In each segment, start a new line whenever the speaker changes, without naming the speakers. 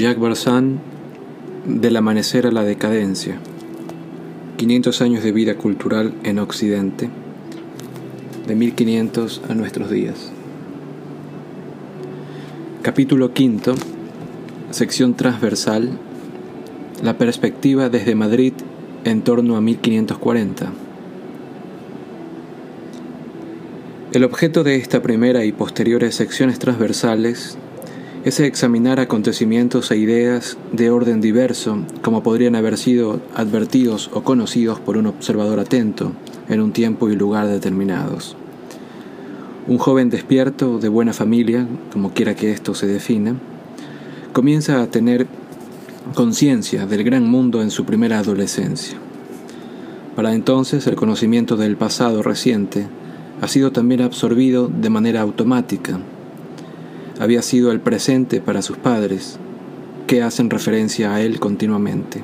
Jacques Barzán, Del amanecer a la decadencia. 500 años de vida cultural en Occidente, de 1500 a nuestros días. Capítulo quinto, sección transversal, la perspectiva desde Madrid en torno a 1540. El objeto de esta primera y posteriores secciones transversales es examinar acontecimientos e ideas de orden diverso, como podrían haber sido advertidos o conocidos por un observador atento en un tiempo y lugar determinados. Un joven despierto, de buena familia, como quiera que esto se defina, comienza a tener conciencia del gran mundo en su primera adolescencia. Para entonces el conocimiento del pasado reciente ha sido también absorbido de manera automática había sido el presente para sus padres, que hacen referencia a él continuamente.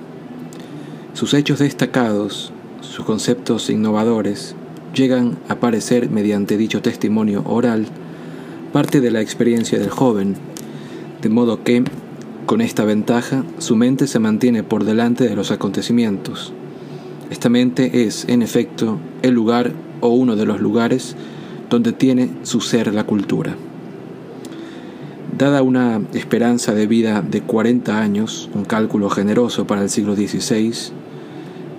Sus hechos destacados, sus conceptos innovadores, llegan a parecer mediante dicho testimonio oral parte de la experiencia del joven, de modo que, con esta ventaja, su mente se mantiene por delante de los acontecimientos. Esta mente es, en efecto, el lugar o uno de los lugares donde tiene su ser la cultura. Dada una esperanza de vida de 40 años, un cálculo generoso para el siglo XVI,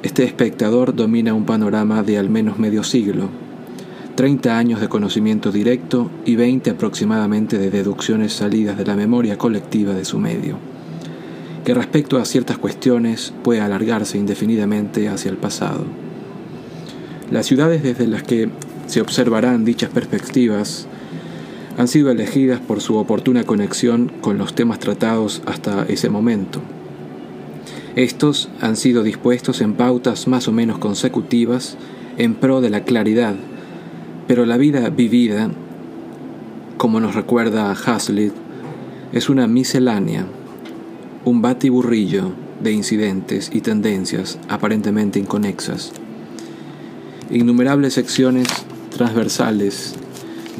este espectador domina un panorama de al menos medio siglo, 30 años de conocimiento directo y 20 aproximadamente de deducciones salidas de la memoria colectiva de su medio, que respecto a ciertas cuestiones puede alargarse indefinidamente hacia el pasado. Las ciudades desde las que se observarán dichas perspectivas han sido elegidas por su oportuna conexión con los temas tratados hasta ese momento. Estos han sido dispuestos en pautas más o menos consecutivas en pro de la claridad, pero la vida vivida, como nos recuerda Hazlitt, es una miscelánea, un batiburrillo de incidentes y tendencias aparentemente inconexas. Innumerables secciones transversales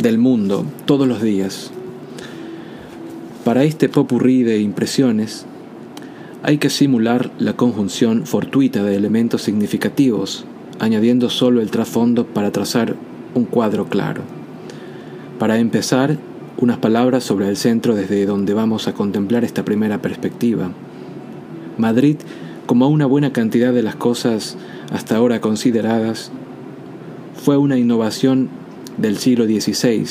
del mundo todos los días. Para este popurrí de impresiones, hay que simular la conjunción fortuita de elementos significativos, añadiendo solo el trasfondo para trazar un cuadro claro. Para empezar, unas palabras sobre el centro desde donde vamos a contemplar esta primera perspectiva. Madrid, como una buena cantidad de las cosas hasta ahora consideradas, fue una innovación del siglo XVI.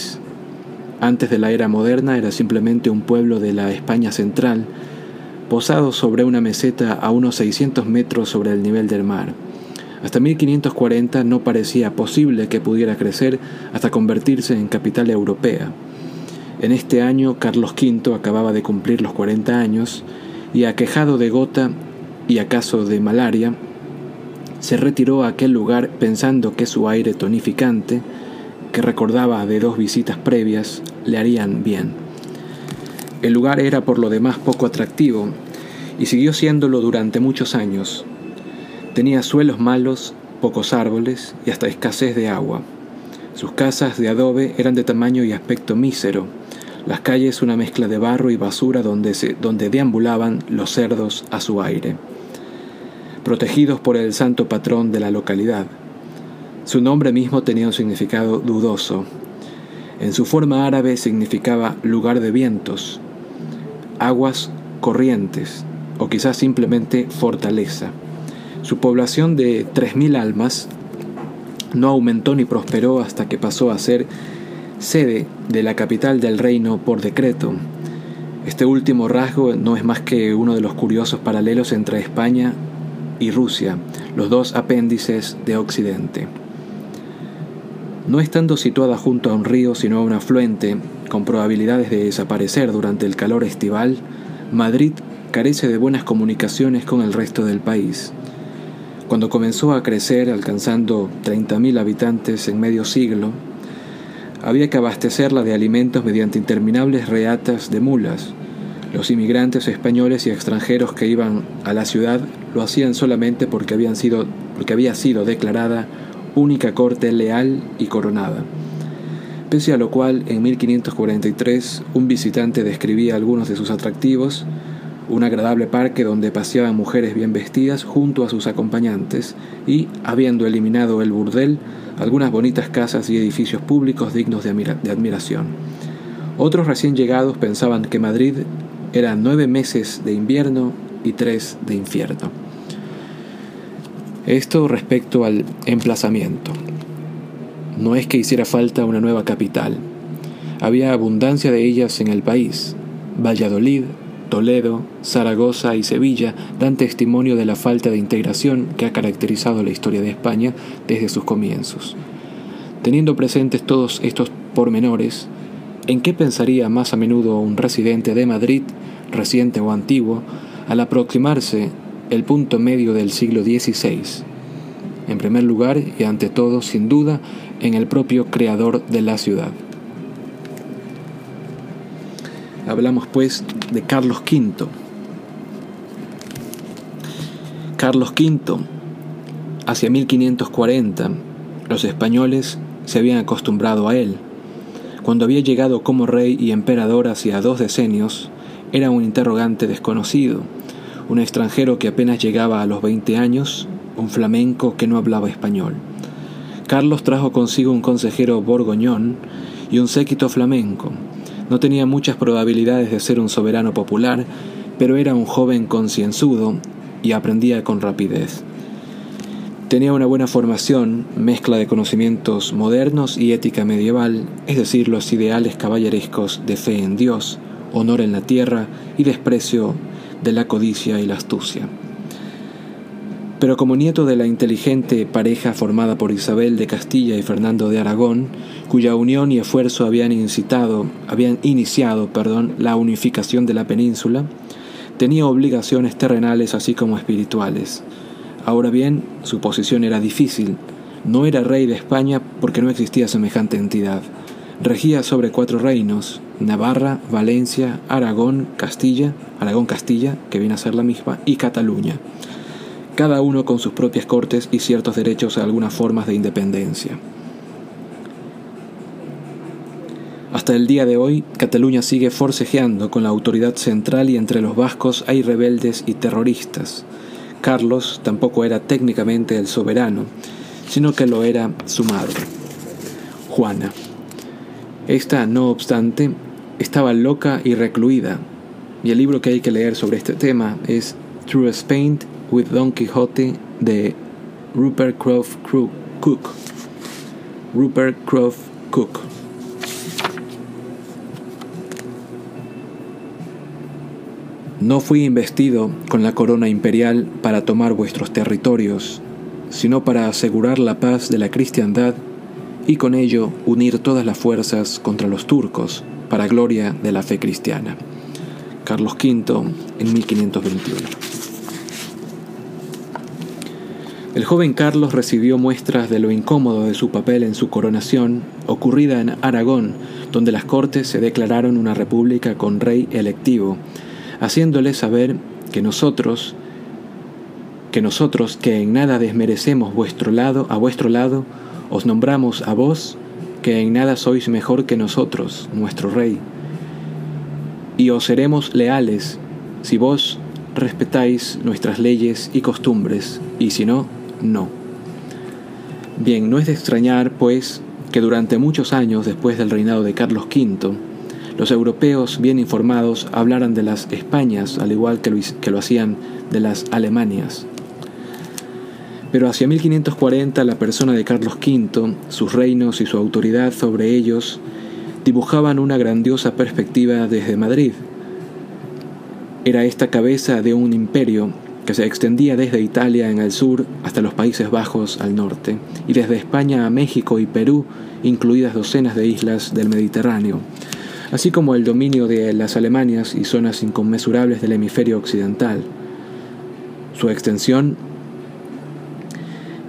Antes de la era moderna era simplemente un pueblo de la España central, posado sobre una meseta a unos 600 metros sobre el nivel del mar. Hasta 1540 no parecía posible que pudiera crecer hasta convertirse en capital europea. En este año Carlos V acababa de cumplir los 40 años y aquejado de gota y acaso de malaria, se retiró a aquel lugar pensando que su aire tonificante que recordaba de dos visitas previas le harían bien. El lugar era por lo demás poco atractivo y siguió siéndolo durante muchos años. Tenía suelos malos, pocos árboles y hasta escasez de agua. Sus casas de adobe eran de tamaño y aspecto mísero, las calles una mezcla de barro y basura donde, se, donde deambulaban los cerdos a su aire, protegidos por el santo patrón de la localidad, su nombre mismo tenía un significado dudoso. En su forma árabe significaba lugar de vientos, aguas corrientes o quizás simplemente fortaleza. Su población de 3.000 almas no aumentó ni prosperó hasta que pasó a ser sede de la capital del reino por decreto. Este último rasgo no es más que uno de los curiosos paralelos entre España y Rusia, los dos apéndices de Occidente. No estando situada junto a un río sino a un afluente, con probabilidades de desaparecer durante el calor estival, Madrid carece de buenas comunicaciones con el resto del país. Cuando comenzó a crecer, alcanzando 30.000 habitantes en medio siglo, había que abastecerla de alimentos mediante interminables reatas de mulas. Los inmigrantes españoles y extranjeros que iban a la ciudad lo hacían solamente porque, porque había sido declarada única corte leal y coronada. Pese a lo cual, en 1543, un visitante describía algunos de sus atractivos, un agradable parque donde paseaban mujeres bien vestidas junto a sus acompañantes y, habiendo eliminado el burdel, algunas bonitas casas y edificios públicos dignos de, admiración. Otros recién llegados pensaban que Madrid era nueve meses de invierno y tres de infierno. Esto respecto al emplazamiento. No es que hiciera falta una nueva capital. Había abundancia de ellas en el país. Valladolid, Toledo, Zaragoza y Sevilla dan testimonio de la falta de integración que ha caracterizado la historia de España desde sus comienzos. Teniendo presentes todos estos pormenores, ¿en qué pensaría más a menudo un residente de Madrid, reciente o antiguo, al aproximarse el punto medio del siglo XVI? En primer lugar y ante todo, sin duda, en el propio creador de la ciudad. Hablamos pues de Carlos V. Carlos V, hacia 1540, los españoles se habían acostumbrado a él. Cuando había llegado como rey y emperador hacia dos decenios, era un interrogante desconocido, un extranjero que apenas llegaba a los 20 años, un flamenco que no hablaba español. Carlos trajo consigo un consejero borgoñón y un séquito flamenco, no tenía muchas probabilidades de ser un soberano popular, pero era un joven concienzudo y aprendía con rapidez. Tenía una buena formación, mezcla de conocimientos modernos y ética medieval, es decir, los ideales caballerescos de fe en Dios, honor en la tierra y desprecio de la codicia y la astucia. Pero como nieto de la inteligente pareja formada por Isabel de Castilla y Fernando de Aragón, cuya unión y esfuerzo habían incitado, habían iniciado, perdón, la unificación de la península, tenía obligaciones terrenales así como espirituales. Ahora bien, su posición era difícil. No era rey de España porque no existía semejante entidad. Regía sobre cuatro reinos, Navarra, Valencia, Aragón, Castilla, Aragón-Castilla, que viene a ser la misma, y Cataluña cada uno con sus propias cortes y ciertos derechos a algunas formas de independencia. Hasta el día de hoy, Cataluña sigue forcejeando con la autoridad central y entre los vascos hay rebeldes y terroristas. Carlos tampoco era técnicamente el soberano, sino que lo era su madre, Juana. Esta, no obstante, estaba loca y recluida, y el libro que hay que leer sobre este tema es Through Spain with Don Quixote de Rupert Croft Cook. Rupert Croft Cook. No fui investido con la corona imperial para tomar vuestros territorios, sino para asegurar la paz de la cristiandad y con ello unir todas las fuerzas contra los turcos, para gloria de la fe cristiana. Carlos V en 1521. El joven Carlos recibió muestras de lo incómodo de su papel en su coronación, ocurrida en Aragón, donde las cortes se declararon una república con rey electivo, haciéndole saber que nosotros, que nosotros que en nada desmerecemos vuestro lado, a vuestro lado, os nombramos a vos, que en nada sois mejor que nosotros, nuestro rey. Y os seremos leales si vos respetáis nuestras leyes y costumbres, y si no, no. Bien, no es de extrañar, pues, que durante muchos años después del reinado de Carlos V, los europeos bien informados hablaran de las Españas, al igual que lo, que lo hacían de las Alemanias. Pero hacia 1540 la persona de Carlos V, sus reinos y su autoridad sobre ellos dibujaban una grandiosa perspectiva desde Madrid. Era esta cabeza de un imperio que se extendía desde Italia en el sur hasta los Países Bajos al norte, y desde España a México y Perú, incluidas docenas de islas del Mediterráneo, así como el dominio de las Alemanias y zonas inconmensurables del hemisferio occidental. Su extensión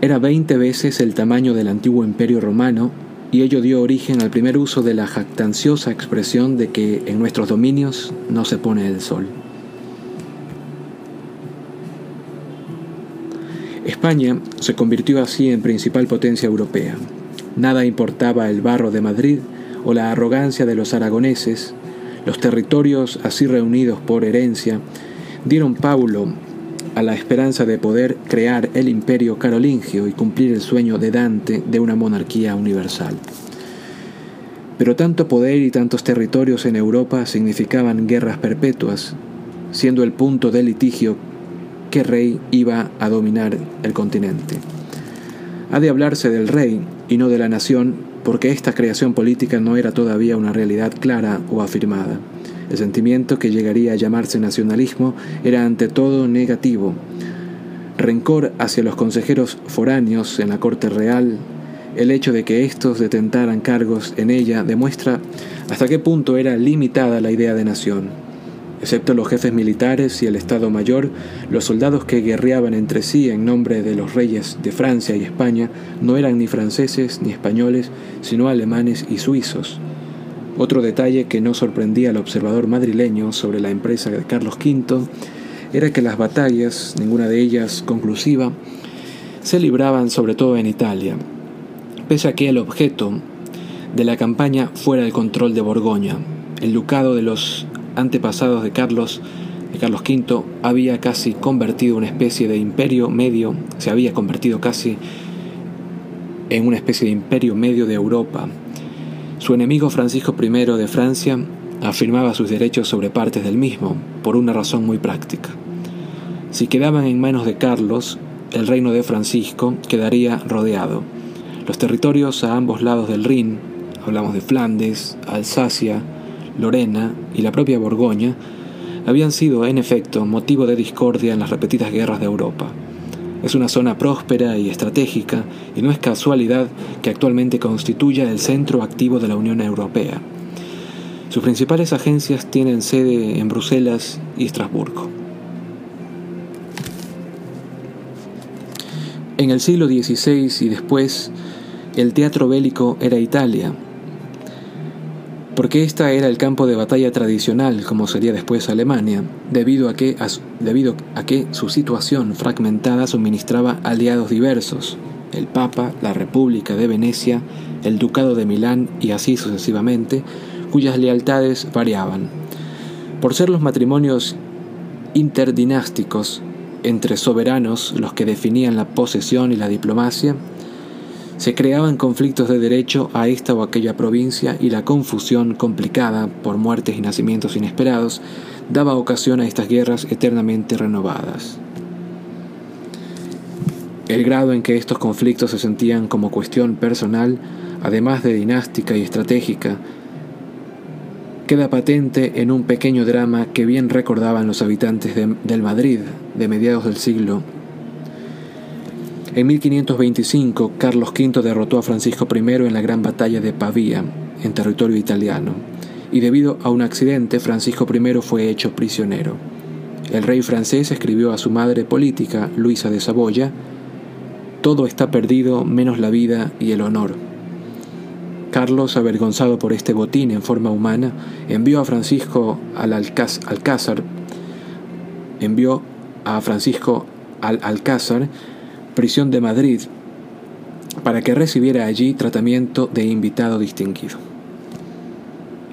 era veinte veces el tamaño del antiguo imperio romano, y ello dio origen al primer uso de la jactanciosa expresión de que en nuestros dominios no se pone el sol. España se convirtió así en principal potencia europea. Nada importaba el barro de Madrid o la arrogancia de los aragoneses, los territorios así reunidos por herencia dieron Paulo a la esperanza de poder crear el imperio carolingio y cumplir el sueño de Dante de una monarquía universal. Pero tanto poder y tantos territorios en Europa significaban guerras perpetuas, siendo el punto de litigio qué rey iba a dominar el continente. Ha de hablarse del rey y no de la nación, porque esta creación política no era todavía una realidad clara o afirmada. El sentimiento que llegaría a llamarse nacionalismo era ante todo negativo. Rencor hacia los consejeros foráneos en la corte real, el hecho de que éstos detentaran cargos en ella demuestra hasta qué punto era limitada la idea de nación. Excepto los jefes militares y el Estado Mayor, los soldados que guerreaban entre sí en nombre de los reyes de Francia y España no eran ni franceses ni españoles, sino alemanes y suizos. Otro detalle que no sorprendía al observador madrileño sobre la empresa de Carlos V era que las batallas, ninguna de ellas conclusiva, se libraban sobre todo en Italia, pese a que el objeto de la campaña fuera el control de Borgoña, el ducado de los antepasados de Carlos, de Carlos V, había casi convertido una especie de imperio medio, se había convertido casi en una especie de imperio medio de Europa. Su enemigo Francisco I de Francia afirmaba sus derechos sobre partes del mismo, por una razón muy práctica. Si quedaban en manos de Carlos, el reino de Francisco quedaría rodeado. Los territorios a ambos lados del Rin, hablamos de Flandes, Alsacia, Lorena y la propia Borgoña habían sido, en efecto, motivo de discordia en las repetidas guerras de Europa. Es una zona próspera y estratégica y no es casualidad que actualmente constituya el centro activo de la Unión Europea. Sus principales agencias tienen sede en Bruselas y Estrasburgo. En el siglo XVI y después, el teatro bélico era Italia, porque esta era el campo de batalla tradicional, como sería después Alemania, debido a que, debido a que su situación fragmentada suministraba aliados diversos, el Papa, la República de Venecia, el Ducado de Milán y así sucesivamente, cuyas lealtades variaban. Por ser los matrimonios interdinásticos entre soberanos los que definían la posesión y la diplomacia, se creaban conflictos de derecho a esta o aquella provincia y la confusión complicada por muertes y nacimientos inesperados daba ocasión a estas guerras eternamente renovadas. El grado en que estos conflictos se sentían como cuestión personal, además de dinástica y estratégica, queda patente en un pequeño drama que bien recordaban los habitantes del Madrid de mediados del siglo en 1525, Carlos V derrotó a Francisco I en la Gran Batalla de Pavía, en territorio italiano, y debido a un accidente, Francisco I fue hecho prisionero. El rey francés escribió a su madre política, Luisa de Saboya, Todo está perdido menos la vida y el honor. Carlos, avergonzado por este botín en forma humana, envió a Francisco al Alcázar, envió a Francisco al Alcázar prisión de Madrid para que recibiera allí tratamiento de invitado distinguido.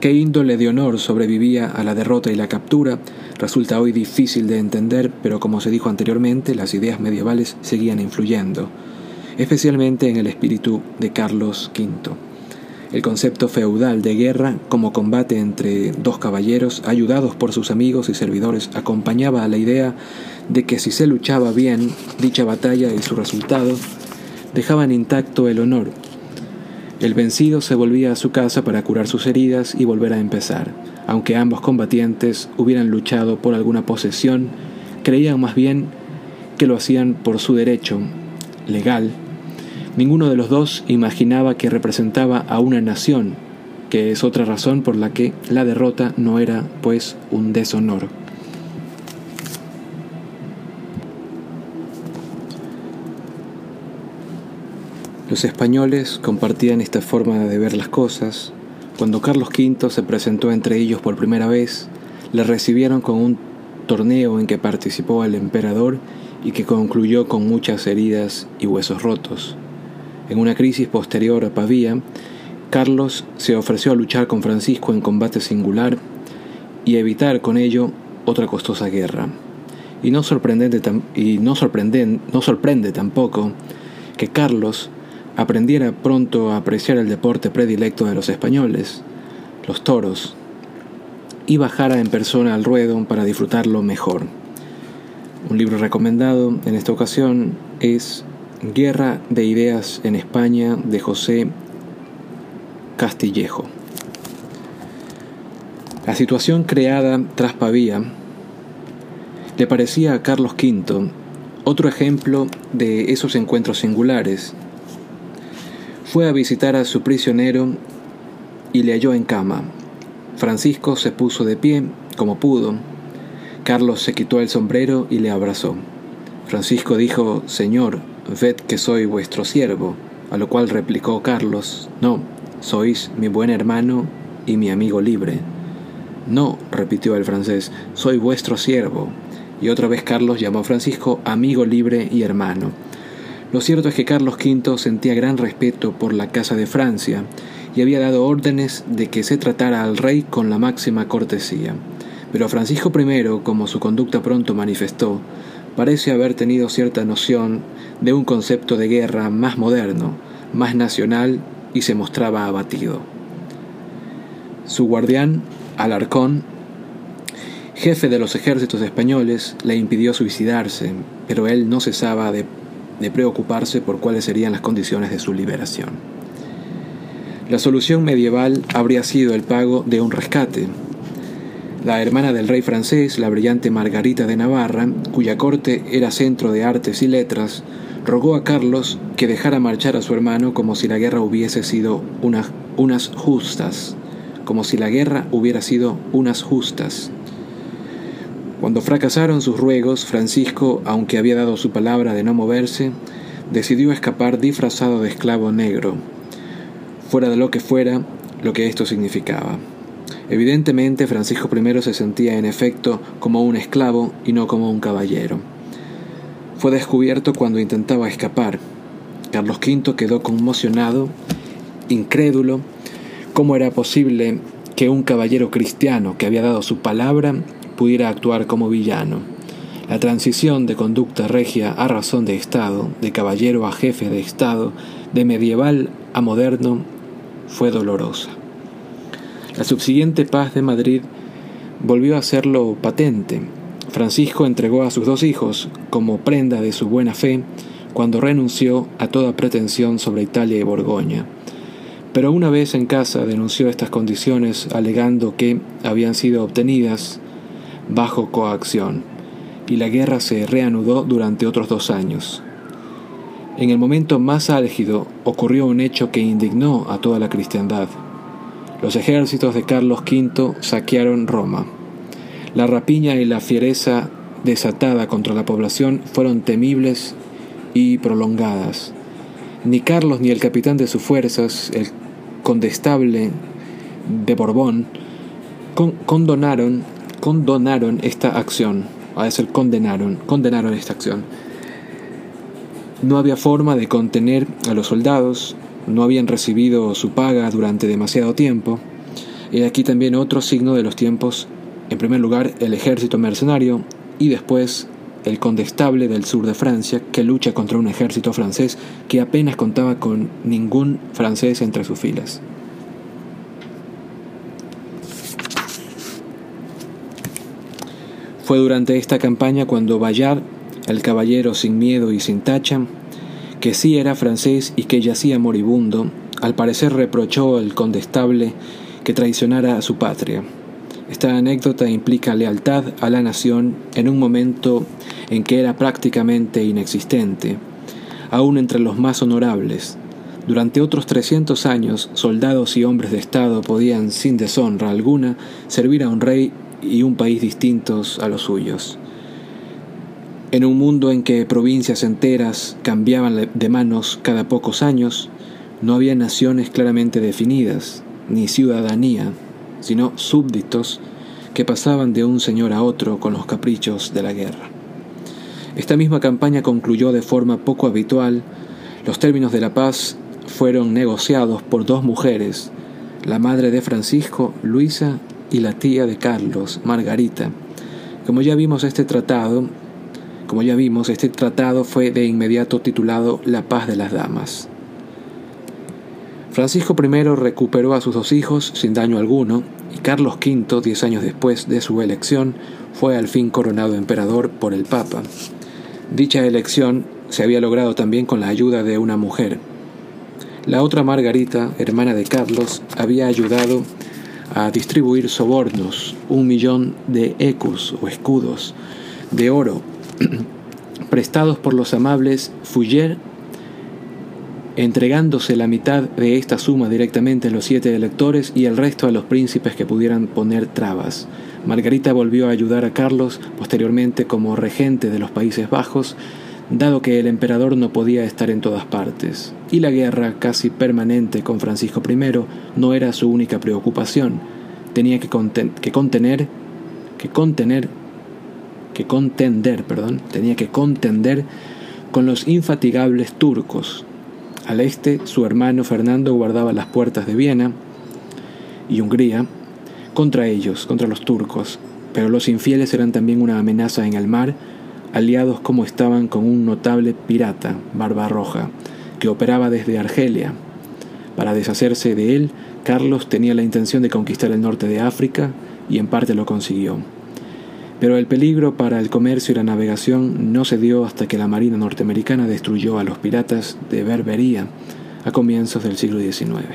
Qué índole de honor sobrevivía a la derrota y la captura resulta hoy difícil de entender, pero como se dijo anteriormente, las ideas medievales seguían influyendo, especialmente en el espíritu de Carlos V. El concepto feudal de guerra como combate entre dos caballeros, ayudados por sus amigos y servidores, acompañaba a la idea de que si se luchaba bien dicha batalla y su resultado, dejaban intacto el honor. El vencido se volvía a su casa para curar sus heridas y volver a empezar. Aunque ambos combatientes hubieran luchado por alguna posesión, creían más bien que lo hacían por su derecho legal. Ninguno de los dos imaginaba que representaba a una nación, que es otra razón por la que la derrota no era, pues, un deshonor. Los españoles compartían esta forma de ver las cosas. Cuando Carlos V se presentó entre ellos por primera vez, le recibieron con un torneo en que participó el emperador y que concluyó con muchas heridas y huesos rotos. En una crisis posterior a Pavía, Carlos se ofreció a luchar con Francisco en combate singular y evitar con ello otra costosa guerra. Y no, sorprendente y no, no sorprende tampoco que Carlos aprendiera pronto a apreciar el deporte predilecto de los españoles, los toros, y bajara en persona al ruedo para disfrutarlo mejor. Un libro recomendado en esta ocasión es Guerra de Ideas en España de José Castillejo. La situación creada tras Pavía le parecía a Carlos V otro ejemplo de esos encuentros singulares. Fue a visitar a su prisionero y le halló en cama. Francisco se puso de pie como pudo. Carlos se quitó el sombrero y le abrazó. Francisco dijo, Señor, ved que soy vuestro siervo, a lo cual replicó Carlos, No, sois mi buen hermano y mi amigo libre. No, repitió el francés, soy vuestro siervo. Y otra vez Carlos llamó a Francisco amigo libre y hermano. Lo cierto es que Carlos V sentía gran respeto por la Casa de Francia y había dado órdenes de que se tratara al rey con la máxima cortesía. Pero Francisco I, como su conducta pronto manifestó, parece haber tenido cierta noción de un concepto de guerra más moderno, más nacional y se mostraba abatido. Su guardián Alarcón, jefe de los ejércitos españoles, le impidió suicidarse, pero él no cesaba de, preocuparse por cuáles serían las condiciones de su liberación. La solución medieval habría sido el pago de un rescate. La hermana del rey francés, la brillante Margarita de Navarra, cuya corte era centro de artes y letras, rogó a Carlos que dejara marchar a su hermano como si la guerra hubiese sido unas justas como si la guerra hubiera sido unas justas. Cuando fracasaron sus ruegos, Francisco, aunque había dado su palabra de no moverse, decidió escapar disfrazado de esclavo negro, fuera de lo que fuera lo que esto significaba. Evidentemente, Francisco I se sentía en efecto como un esclavo y no como un caballero. Fue descubierto cuando intentaba escapar. Carlos V quedó conmocionado, incrédulo, ¿Cómo era posible que un caballero cristiano que había dado su palabra pudiera actuar como villano? La transición de conducta regia a razón de Estado, de caballero a jefe de Estado, de medieval a moderno, fue dolorosa. La subsiguiente paz de Madrid volvió a hacerlo patente. Francisco entregó a sus dos hijos como prenda de su buena fe cuando renunció a toda pretensión sobre Italia y Borgoña pero una vez en casa denunció estas condiciones alegando que habían sido obtenidas bajo coacción, y la guerra se reanudó durante otros dos años. En el momento más álgido ocurrió un hecho que indignó a toda la cristiandad. Los ejércitos de Carlos V saquearon Roma. La rapiña y la fiereza desatada contra la población fueron temibles y prolongadas. Ni Carlos ni el capitán de sus fuerzas, el condestable de Borbón condonaron, esta acción, a decir, condenaron, condenaron esta acción. No había forma de contener a los soldados, no habían recibido su paga durante demasiado tiempo. Y aquí también otro signo de los tiempos, en primer lugar el ejército mercenario y después el condestable del sur de Francia, que lucha contra un ejército francés que apenas contaba con ningún francés entre sus filas. Fue durante esta campaña cuando Bayard, el caballero sin miedo y sin tacha, que sí era francés y que yacía moribundo, al parecer reprochó al condestable que traicionara a su patria. Esta anécdota implica lealtad a la nación en un momento en que era prácticamente inexistente, aún entre los más honorables. Durante otros 300 años, soldados y hombres de Estado podían, sin deshonra alguna, servir a un rey y un país distintos a los suyos. En un mundo en que provincias enteras cambiaban de manos cada pocos años, no había naciones claramente definidas, ni ciudadanía, sino súbditos que pasaban de un señor a otro con los caprichos de la guerra. Esta misma campaña concluyó de forma poco habitual. Los términos de la paz fueron negociados por dos mujeres, la madre de Francisco, Luisa, y la tía de Carlos, Margarita. Como ya vimos este tratado, Como ya vimos, este tratado fue de inmediato titulado La paz de las damas. Francisco I recuperó a sus dos hijos sin daño alguno, y Carlos V, diez años después de su elección, fue al fin coronado emperador por el Papa. Dicha elección se había logrado también con la ayuda de una mujer. La otra Margarita, hermana de Carlos, había ayudado a distribuir sobornos, un millón de ecus o escudos de oro prestados por los amables Fouiller, entregándose la mitad de esta suma directamente a los siete electores y el resto a los príncipes que pudieran poner trabas. Margarita volvió a ayudar a Carlos posteriormente como regente de los Países Bajos, dado que el emperador no podía estar en todas partes, y la guerra casi permanente con Francisco I no era su única preocupación. Tenía que, que contener, que contener que contender, perdón, tenía que contender con los infatigables turcos. Al este, su hermano Fernando guardaba las puertas de Viena y Hungría contra ellos, contra los turcos, pero los infieles eran también una amenaza en el mar, aliados como estaban con un notable pirata, Barbarroja, que operaba desde Argelia. Para deshacerse de él, Carlos tenía la intención de conquistar el norte de África y en parte lo consiguió. Pero el peligro para el comercio y la navegación no se dio hasta que la Marina norteamericana destruyó a los piratas de Berbería a comienzos del siglo XIX.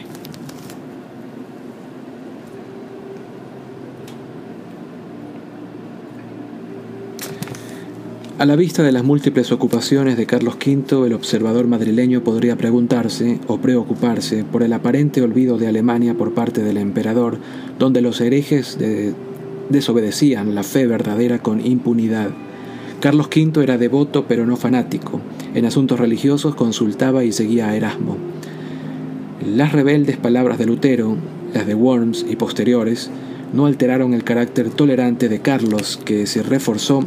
A la vista de las múltiples ocupaciones de Carlos V, el observador madrileño podría preguntarse o preocuparse por el aparente olvido de Alemania por parte del emperador, donde los herejes de desobedecían la fe verdadera con impunidad. Carlos V era devoto pero no fanático. En asuntos religiosos consultaba y seguía a Erasmo. Las rebeldes palabras de Lutero, las de Worms y posteriores, no alteraron el carácter tolerante de Carlos, que se reforzó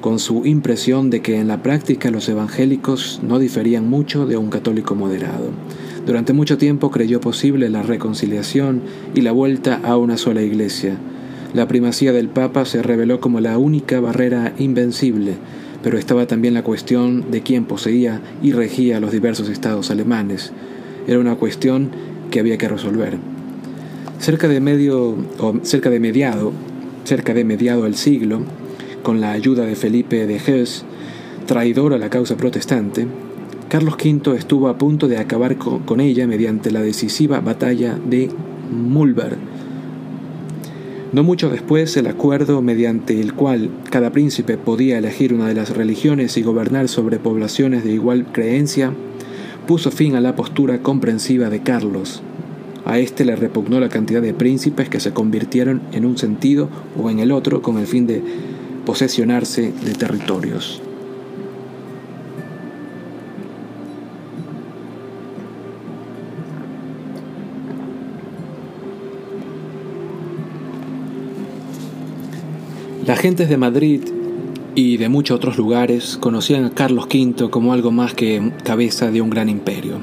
con su impresión de que en la práctica los evangélicos no diferían mucho de un católico moderado. Durante mucho tiempo creyó posible la reconciliación y la vuelta a una sola iglesia, la primacía del Papa se reveló como la única barrera invencible, pero estaba también la cuestión de quién poseía y regía los diversos estados alemanes. Era una cuestión que había que resolver. Cerca de medio o cerca de mediado, cerca de mediado el siglo, con la ayuda de Felipe de Hesse, traidor a la causa protestante, Carlos V estuvo a punto de acabar con ella mediante la decisiva batalla de Mulberg, no mucho después, el acuerdo mediante el cual cada príncipe podía elegir una de las religiones y gobernar sobre poblaciones de igual creencia, puso fin a la postura comprensiva de Carlos. A éste le repugnó la cantidad de príncipes que se convirtieron en un sentido o en el otro con el fin de posesionarse de territorios. Las gentes de Madrid y de muchos otros lugares conocían a Carlos V como algo más que cabeza de un gran imperio.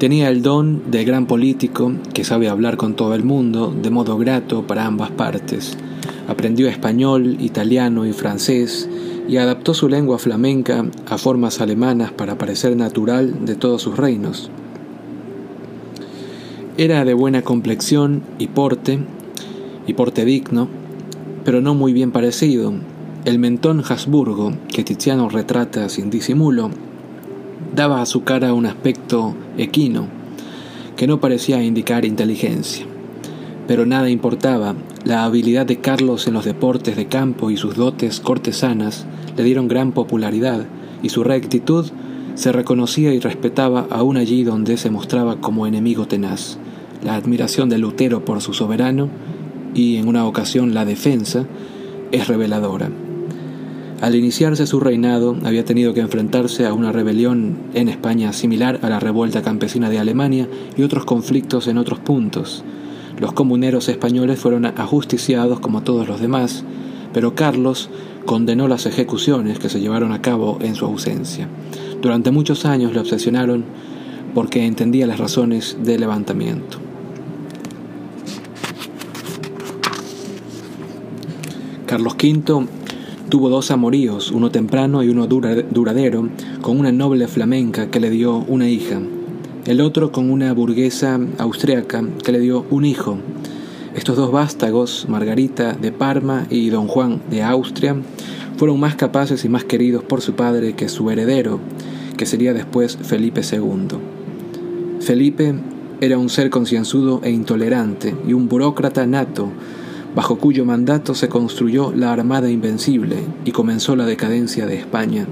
Tenía el don de gran político que sabe hablar con todo el mundo de modo grato para ambas partes. Aprendió español, italiano y francés y adaptó su lengua flamenca a formas alemanas para parecer natural de todos sus reinos. Era de buena complexión y porte, y porte digno, pero no muy bien parecido. El mentón Habsburgo, que Tiziano retrata sin disimulo, daba a su cara un aspecto equino, que no parecía indicar inteligencia. Pero nada importaba, la habilidad de Carlos en los deportes de campo y sus dotes cortesanas le dieron gran popularidad, y su rectitud se reconocía y respetaba aún allí donde se mostraba como enemigo tenaz. La admiración de Lutero por su soberano y en una ocasión la defensa, es reveladora. Al iniciarse su reinado había tenido que enfrentarse a una rebelión en España similar a la revuelta campesina de Alemania y otros conflictos en otros puntos. Los comuneros españoles fueron ajusticiados como todos los demás, pero Carlos condenó las ejecuciones que se llevaron a cabo en su ausencia. Durante muchos años le obsesionaron porque entendía las razones del levantamiento. Carlos V Tuvo dos amoríos, uno temprano y uno duradero, con una noble flamenca que le dio una hija, el otro con una burguesa austriaca que le dio un hijo. Estos dos vástagos, Margarita de Parma y don Juan de Austria, fueron más capaces y más queridos por su padre que su heredero, que sería después Felipe II. Felipe era un ser concienzudo e intolerante y un burócrata nato, bajo cuyo mandato se construyó la Armada Invencible y comenzó la decadencia de España.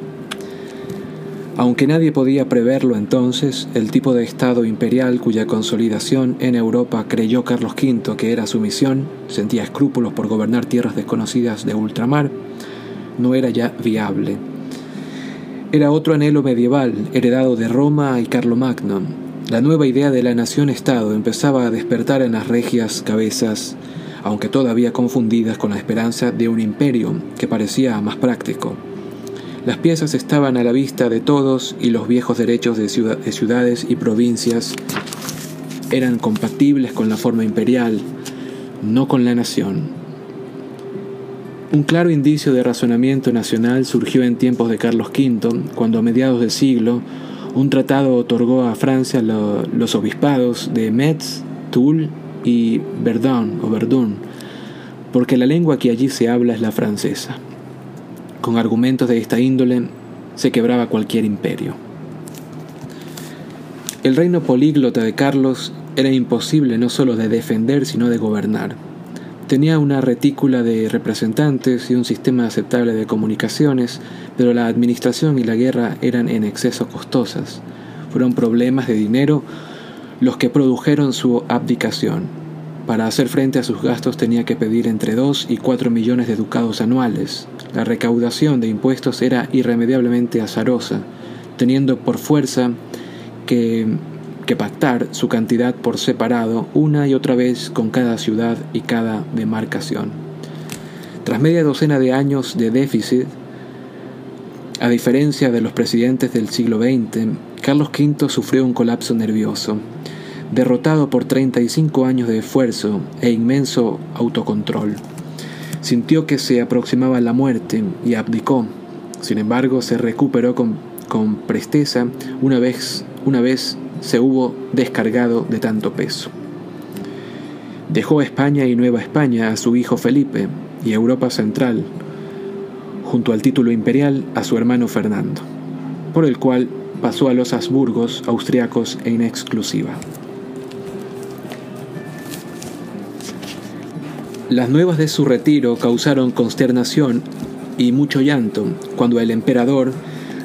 Aunque nadie podía preverlo entonces, el tipo de Estado imperial cuya consolidación en Europa creyó Carlos V que era su misión, sentía escrúpulos por gobernar tierras desconocidas de ultramar, no era ya viable. Era otro anhelo medieval, heredado de Roma y Carlomagno. La nueva idea de la nación-estado empezaba a despertar en las regias cabezas aunque todavía confundidas con la esperanza de un imperio que parecía más práctico. Las piezas estaban a la vista de todos y los viejos derechos de, ciudades y provincias eran compatibles con la forma imperial, no con la nación. Un claro indicio de razonamiento nacional surgió en tiempos de Carlos V, cuando a mediados del siglo un tratado otorgó a Francia los obispados de Metz, Toul y Verdun o Verdun, porque la lengua que allí se habla es la francesa. Con argumentos de esta índole se quebraba cualquier imperio. El reino políglota de Carlos era imposible no solo de defender, sino de gobernar. Tenía una retícula de representantes y un sistema aceptable de comunicaciones, pero la administración y la guerra eran en exceso costosas. Fueron problemas de dinero los que produjeron su abdicación. Para hacer frente a sus gastos tenía que pedir entre 2 y 4 millones de ducados anuales. La recaudación de impuestos era irremediablemente azarosa, teniendo por fuerza que, que pactar su cantidad por separado una y otra vez con cada ciudad y cada demarcación. Tras media docena de años de déficit, a diferencia de los presidentes del siglo XX, Carlos V sufrió un colapso nervioso derrotado por 35 años de esfuerzo e inmenso autocontrol. Sintió que se aproximaba la muerte y abdicó. Sin embargo, se recuperó con, con presteza una vez, una vez se hubo descargado de tanto peso. Dejó España y Nueva España a su hijo Felipe y Europa Central, junto al título imperial a su hermano Fernando, por el cual pasó a los Habsburgos austriacos en exclusiva. Las nuevas de su retiro causaron consternación y mucho llanto cuando el emperador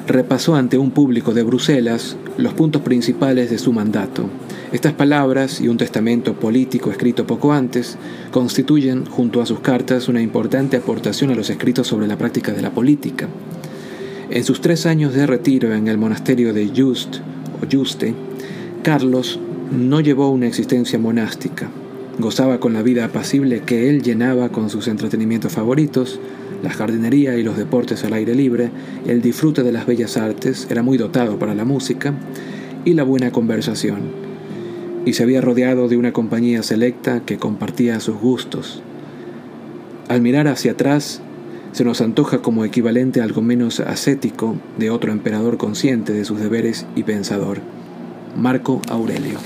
repasó ante un público de Bruselas los puntos principales de su mandato. Estas palabras y un testamento político escrito poco antes constituyen, junto a sus cartas, una importante aportación a los escritos sobre la práctica de la política. En sus tres años de retiro en el monasterio de Just o Juste, Carlos no llevó una existencia monástica. Gozaba con la vida apacible que él llenaba con sus entretenimientos favoritos, la jardinería y los deportes al aire libre, el disfrute de las bellas artes, era muy dotado para la música y la buena conversación, y se había rodeado de una compañía selecta que compartía sus gustos. Al mirar hacia atrás, se nos antoja como equivalente algo menos ascético de otro emperador consciente de sus deberes y pensador, Marco Aurelio.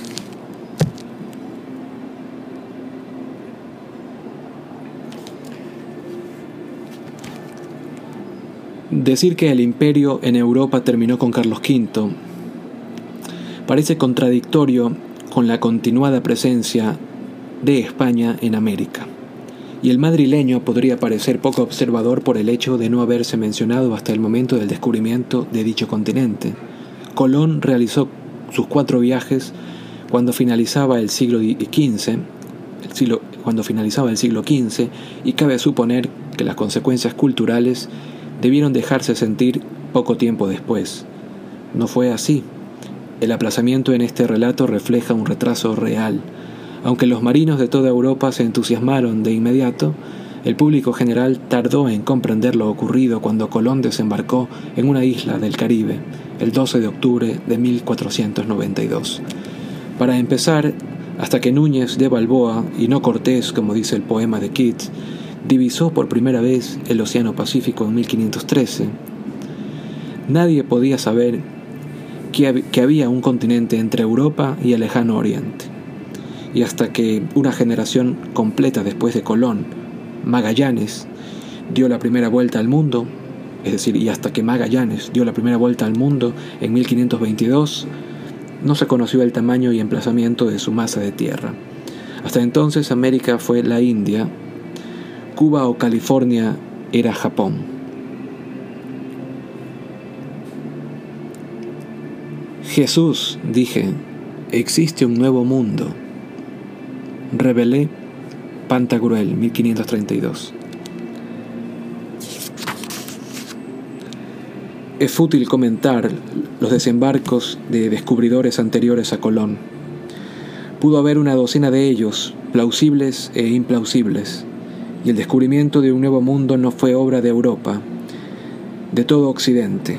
Decir que el imperio en Europa terminó con Carlos V parece contradictorio con la continuada presencia de España en América. Y el madrileño podría parecer poco observador por el hecho de no haberse mencionado hasta el momento del descubrimiento de dicho continente. Colón realizó sus cuatro viajes cuando finalizaba el siglo XV, cuando finalizaba el siglo XV, y cabe suponer que las consecuencias culturales debieron dejarse sentir poco tiempo después. No fue así. El aplazamiento en este relato refleja un retraso real. Aunque los marinos de toda Europa se entusiasmaron de inmediato, el público general tardó en comprender lo ocurrido cuando Colón desembarcó en una isla del Caribe el 12 de octubre de 1492. Para empezar, hasta que Núñez de Balboa, y no Cortés como dice el poema de Keats, divisó por primera vez el Océano Pacífico en 1513. Nadie podía saber que había un continente entre Europa y el lejano Oriente. Y hasta que una generación completa después de Colón, Magallanes, dio la primera vuelta al mundo, es decir, y hasta que Magallanes dio la primera vuelta al mundo en 1522, no se conoció el tamaño y emplazamiento de su masa de tierra. Hasta entonces América fue la India, Cuba o California era Japón. Jesús, dije, existe un nuevo mundo. Revelé Pantagruel, 1532. Es fútil comentar los desembarcos de descubridores anteriores a Colón. Pudo haber una docena de ellos, plausibles e implausibles, y el descubrimiento de un nuevo mundo no fue obra de Europa, de todo Occidente.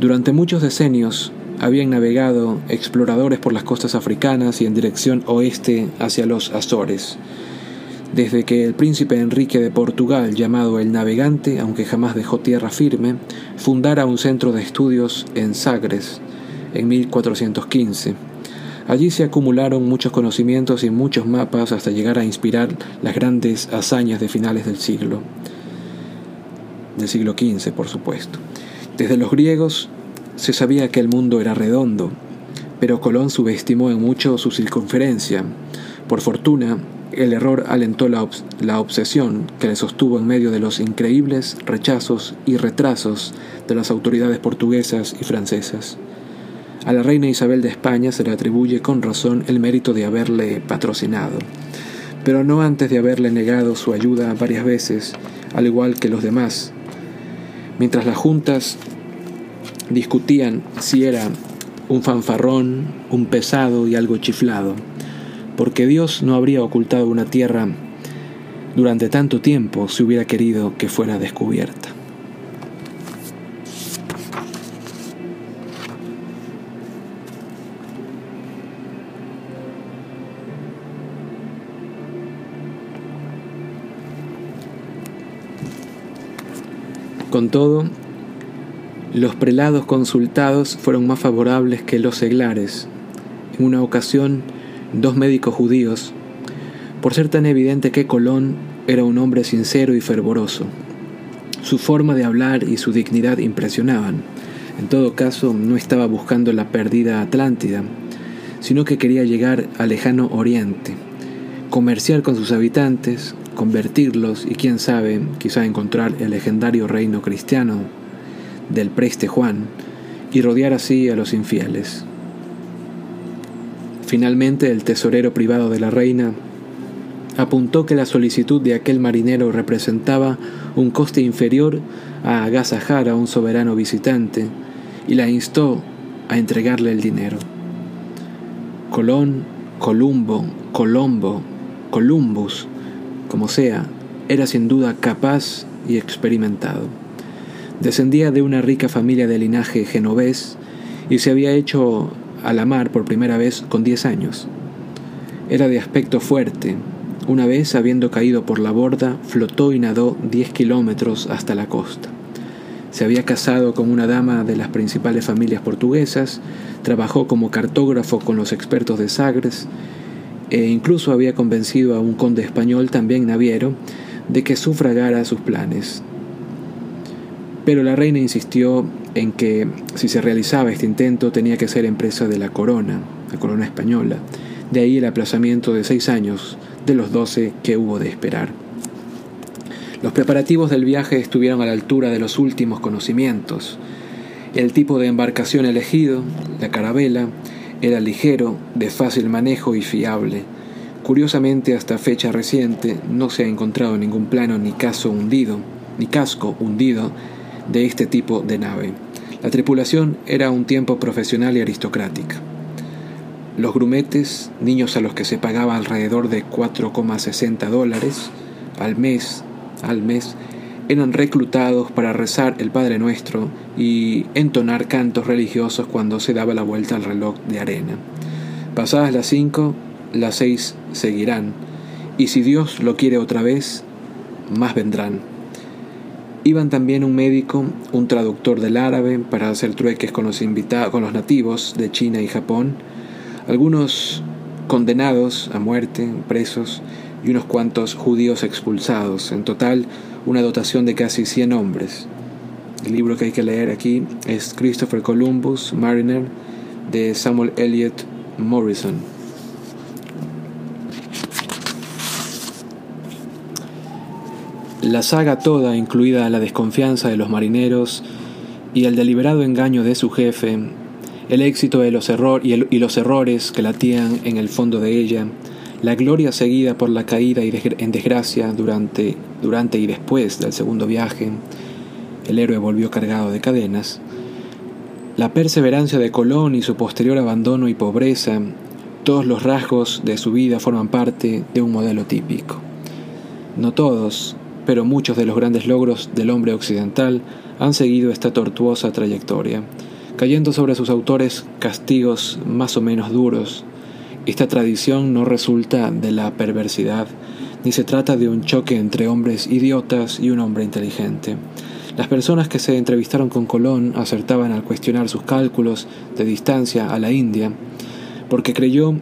Durante muchos decenios habían navegado exploradores por las costas africanas y en dirección oeste hacia los Azores, desde que el príncipe Enrique de Portugal, llamado el Navegante, aunque jamás dejó tierra firme, fundara un centro de estudios en Sagres en 1415. Allí se acumularon muchos conocimientos y muchos mapas hasta llegar a inspirar las grandes hazañas de finales del siglo, del siglo XV, por supuesto. Desde los griegos se sabía que el mundo era redondo, pero Colón subestimó en mucho su circunferencia. Por fortuna, el error alentó la, la, obsesión que le sostuvo en medio de los increíbles rechazos y retrasos de las autoridades portuguesas y francesas. A la reina Isabel de España se le atribuye con razón el mérito de haberle patrocinado, pero no antes de haberle negado su ayuda varias veces, al igual que los demás, mientras las juntas discutían si era un fanfarrón, un pesado y algo chiflado, porque Dios no habría ocultado una tierra durante tanto tiempo si hubiera querido que fuera descubierta. Con todo, los prelados consultados fueron más favorables que los seglares. En una ocasión, dos médicos judíos, por ser tan evidente que Colón era un hombre sincero y fervoroso. Su forma de hablar y su dignidad impresionaban. En todo caso, no estaba buscando la perdida Atlántida, sino que quería llegar al lejano oriente, comerciar con sus habitantes, convertirlos y quién sabe, quizá encontrar el legendario reino cristiano del preste Juan y rodear así a los infieles. Finalmente el tesorero privado de la reina apuntó que la solicitud de aquel marinero representaba un coste inferior a agasajar a un soberano visitante y la instó a entregarle el dinero. Colón, Columbo, Colombo, Columbus como sea, era sin duda capaz y experimentado. Descendía de una rica familia de linaje genovés y se había hecho a la mar por primera vez con diez años. Era de aspecto fuerte. Una vez, habiendo caído por la borda, flotó y nadó diez kilómetros hasta la costa. Se había casado con una dama de las principales familias portuguesas, trabajó como cartógrafo con los expertos de Sagres e incluso había convencido a un conde español, también naviero, de que sufragara sus planes. Pero la reina insistió en que si se realizaba este intento tenía que ser empresa de la corona, la corona española, de ahí el aplazamiento de seis años de los doce que hubo de esperar. Los preparativos del viaje estuvieron a la altura de los últimos conocimientos. El tipo de embarcación elegido, la carabela, era ligero, de fácil manejo y fiable. Curiosamente, hasta fecha reciente no se ha encontrado ningún plano ni caso hundido, ni casco hundido de este tipo de nave. La tripulación era un tiempo profesional y aristocrática. Los grumetes, niños a los que se pagaba alrededor de 4,60 dólares al mes, al mes, eran reclutados para rezar el Padre Nuestro y entonar cantos religiosos cuando se daba la vuelta al reloj de arena. Pasadas las cinco, las seis seguirán, y si Dios lo quiere otra vez, más vendrán. Iban también un médico, un traductor del árabe para hacer trueques con los, con los nativos de China y Japón, algunos condenados a muerte, presos, y unos cuantos judíos expulsados. En total, una dotación de casi 100 hombres. El libro que hay que leer aquí es Christopher Columbus, Mariner, de Samuel Eliot Morrison. La saga toda, incluida la desconfianza de los marineros y el deliberado engaño de su jefe, el éxito de los error y, los errores que latían en el fondo de ella, la gloria seguida por la caída y en desgracia durante, durante y después del segundo viaje, el héroe volvió cargado de cadenas, la perseverancia de Colón y su posterior abandono y pobreza, todos los rasgos de su vida forman parte de un modelo típico. No todos, pero muchos de los grandes logros del hombre occidental han seguido esta tortuosa trayectoria, cayendo sobre sus autores castigos más o menos duros. Esta tradición no resulta de la perversidad, ni se trata de un choque entre hombres idiotas y un hombre inteligente. Las personas que se entrevistaron con Colón acertaban al cuestionar sus cálculos de distancia a la India, porque creyó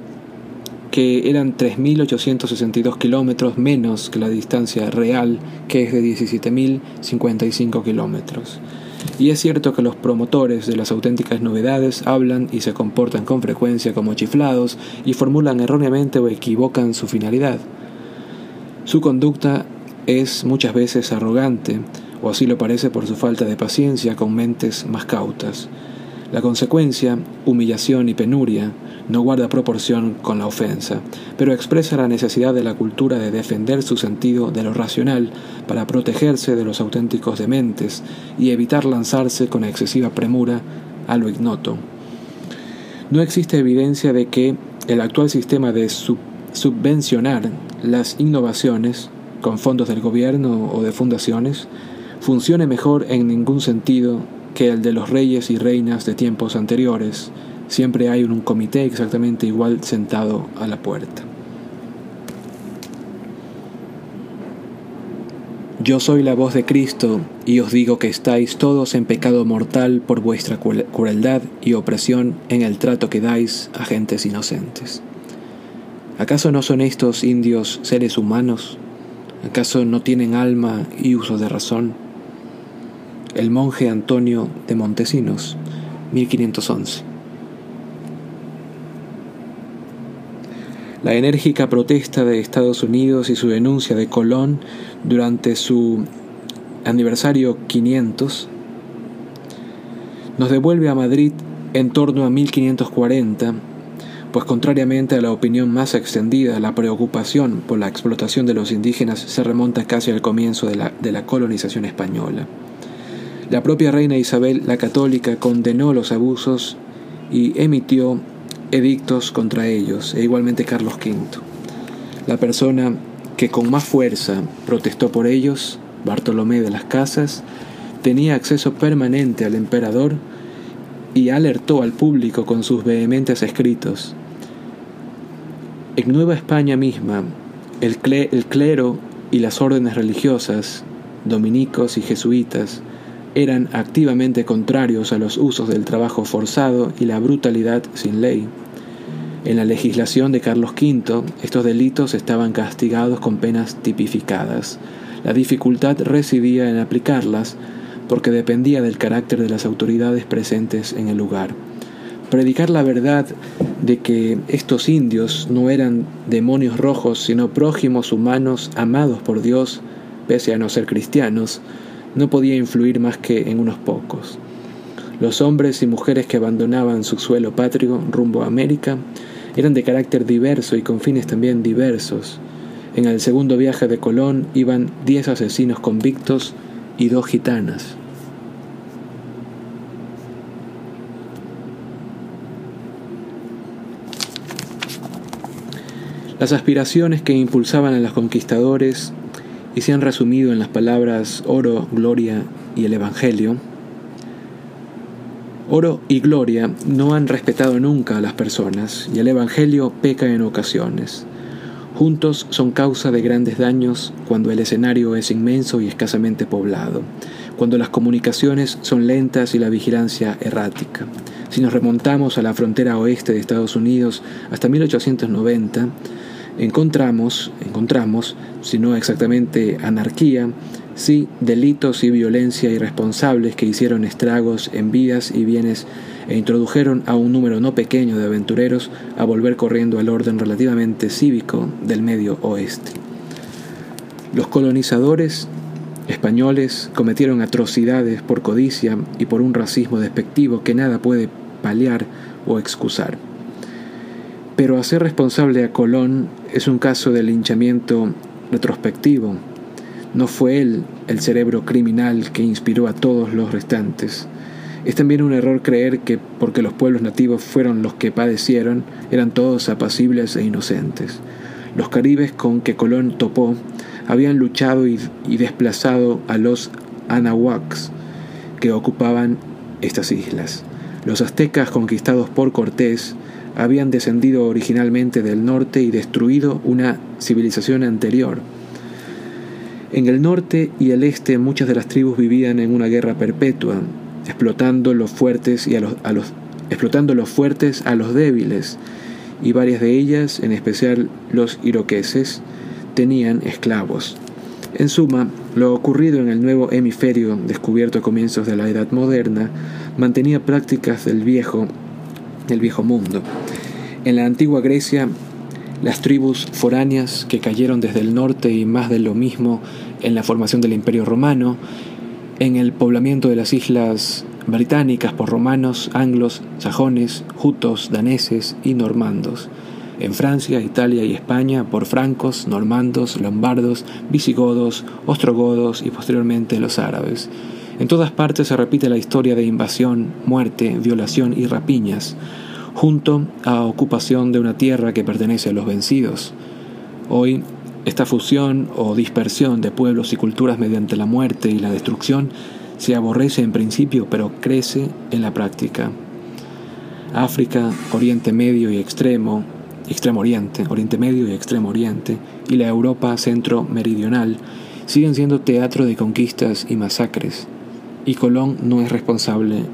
que eran 3.862 kilómetros menos que la distancia real, que es de 17.055 kilómetros. Y es cierto que los promotores de las auténticas novedades hablan y se comportan con frecuencia como chiflados y formulan erróneamente o equivocan su finalidad. Su conducta es muchas veces arrogante, o así lo parece por su falta de paciencia con mentes más cautas. La consecuencia, humillación y penuria, no guarda proporción con la ofensa, pero expresa la necesidad de la cultura de defender su sentido de lo racional para protegerse de los auténticos dementes y evitar lanzarse con excesiva premura a lo ignoto. No existe evidencia de que el actual sistema de subvencionar las innovaciones con fondos del gobierno o de fundaciones funcione mejor en ningún sentido que el de los reyes y reinas de tiempos anteriores, siempre hay un comité exactamente igual sentado a la puerta. Yo soy la voz de Cristo y os digo que estáis todos en pecado mortal por vuestra crueldad y opresión en el trato que dais a gentes inocentes. ¿Acaso no son estos indios seres humanos? ¿Acaso no tienen alma y uso de razón? El monje Antonio de Montesinos, 1511. La enérgica protesta de Estados Unidos y su denuncia de Colón durante su aniversario 500 nos devuelve a Madrid en torno a 1540, pues contrariamente a la opinión más extendida, la preocupación por la explotación de los indígenas se remonta casi al comienzo de la, de la colonización española. La propia reina Isabel la Católica condenó los abusos y emitió edictos contra ellos, e igualmente Carlos V. La persona que con más fuerza protestó por ellos, Bartolomé de las Casas, tenía acceso permanente al emperador y alertó al público con sus vehementes escritos. En Nueva España misma, el, el clero y las órdenes religiosas, dominicos y jesuitas, eran activamente contrarios a los usos del trabajo forzado y la brutalidad sin ley. En la legislación de Carlos V, estos delitos estaban castigados con penas tipificadas. La dificultad residía en aplicarlas porque dependía del carácter de las autoridades presentes en el lugar. Predicar la verdad de que estos indios no eran demonios rojos, sino prójimos humanos amados por Dios, pese a no ser cristianos, no podía influir más que en unos pocos. Los hombres y mujeres que abandonaban su suelo patrio rumbo a América eran de carácter diverso y con fines también diversos. En el segundo viaje de Colón iban diez asesinos convictos y dos gitanas. Las aspiraciones que impulsaban a los conquistadores y se han resumido en las palabras oro, gloria y el Evangelio, oro y gloria no han respetado nunca a las personas y el Evangelio peca en ocasiones. Juntos son causa de grandes daños cuando el escenario es inmenso y escasamente poblado, cuando las comunicaciones son lentas y la vigilancia errática. Si nos remontamos a la frontera oeste de Estados Unidos hasta 1890, encontramos, encontramos, si no exactamente anarquía, sí delitos y violencia irresponsables que hicieron estragos en vidas y bienes e introdujeron a un número no pequeño de aventureros a volver corriendo al orden relativamente cívico del medio oeste. Los colonizadores españoles cometieron atrocidades por codicia y por un racismo despectivo que nada puede paliar o excusar. Pero hacer responsable a Colón es un caso de linchamiento retrospectivo. No fue él el cerebro criminal que inspiró a todos los restantes. Es también un error creer que porque los pueblos nativos fueron los que padecieron, eran todos apacibles e inocentes. Los caribes con que Colón topó habían luchado y, desplazado a los anahuacs que ocupaban estas islas. Los aztecas conquistados por Cortés habían descendido originalmente del norte y destruido una civilización anterior. En el norte y el este muchas de las tribus vivían en una guerra perpetua, explotando los fuertes y a los, explotando los fuertes a los débiles, y varias de ellas, en especial los iroqueses, tenían esclavos. En suma, lo ocurrido en el nuevo hemisferio, descubierto a comienzos de la Edad Moderna, mantenía prácticas del viejo, del viejo mundo. En la antigua Grecia, las tribus foráneas que cayeron desde el norte y más de lo mismo en la formación del Imperio Romano, en el poblamiento de las islas británicas por romanos, anglos, sajones, jutos, daneses y normandos en Francia, Italia y España por francos, normandos, lombardos, visigodos, ostrogodos y posteriormente los árabes. En todas partes se repite la historia de invasión, muerte, violación y rapiñas, junto a ocupación de una tierra que pertenece a los vencidos. Hoy, esta fusión o dispersión de pueblos y culturas mediante la muerte y la destrucción se aborrece en principio, pero crece en la práctica. África, Oriente Medio y Extremo, Extremo Oriente, Oriente Medio y Extremo Oriente, y la Europa centro-meridional siguen siendo teatro de conquistas y masacres, y Colón no es responsable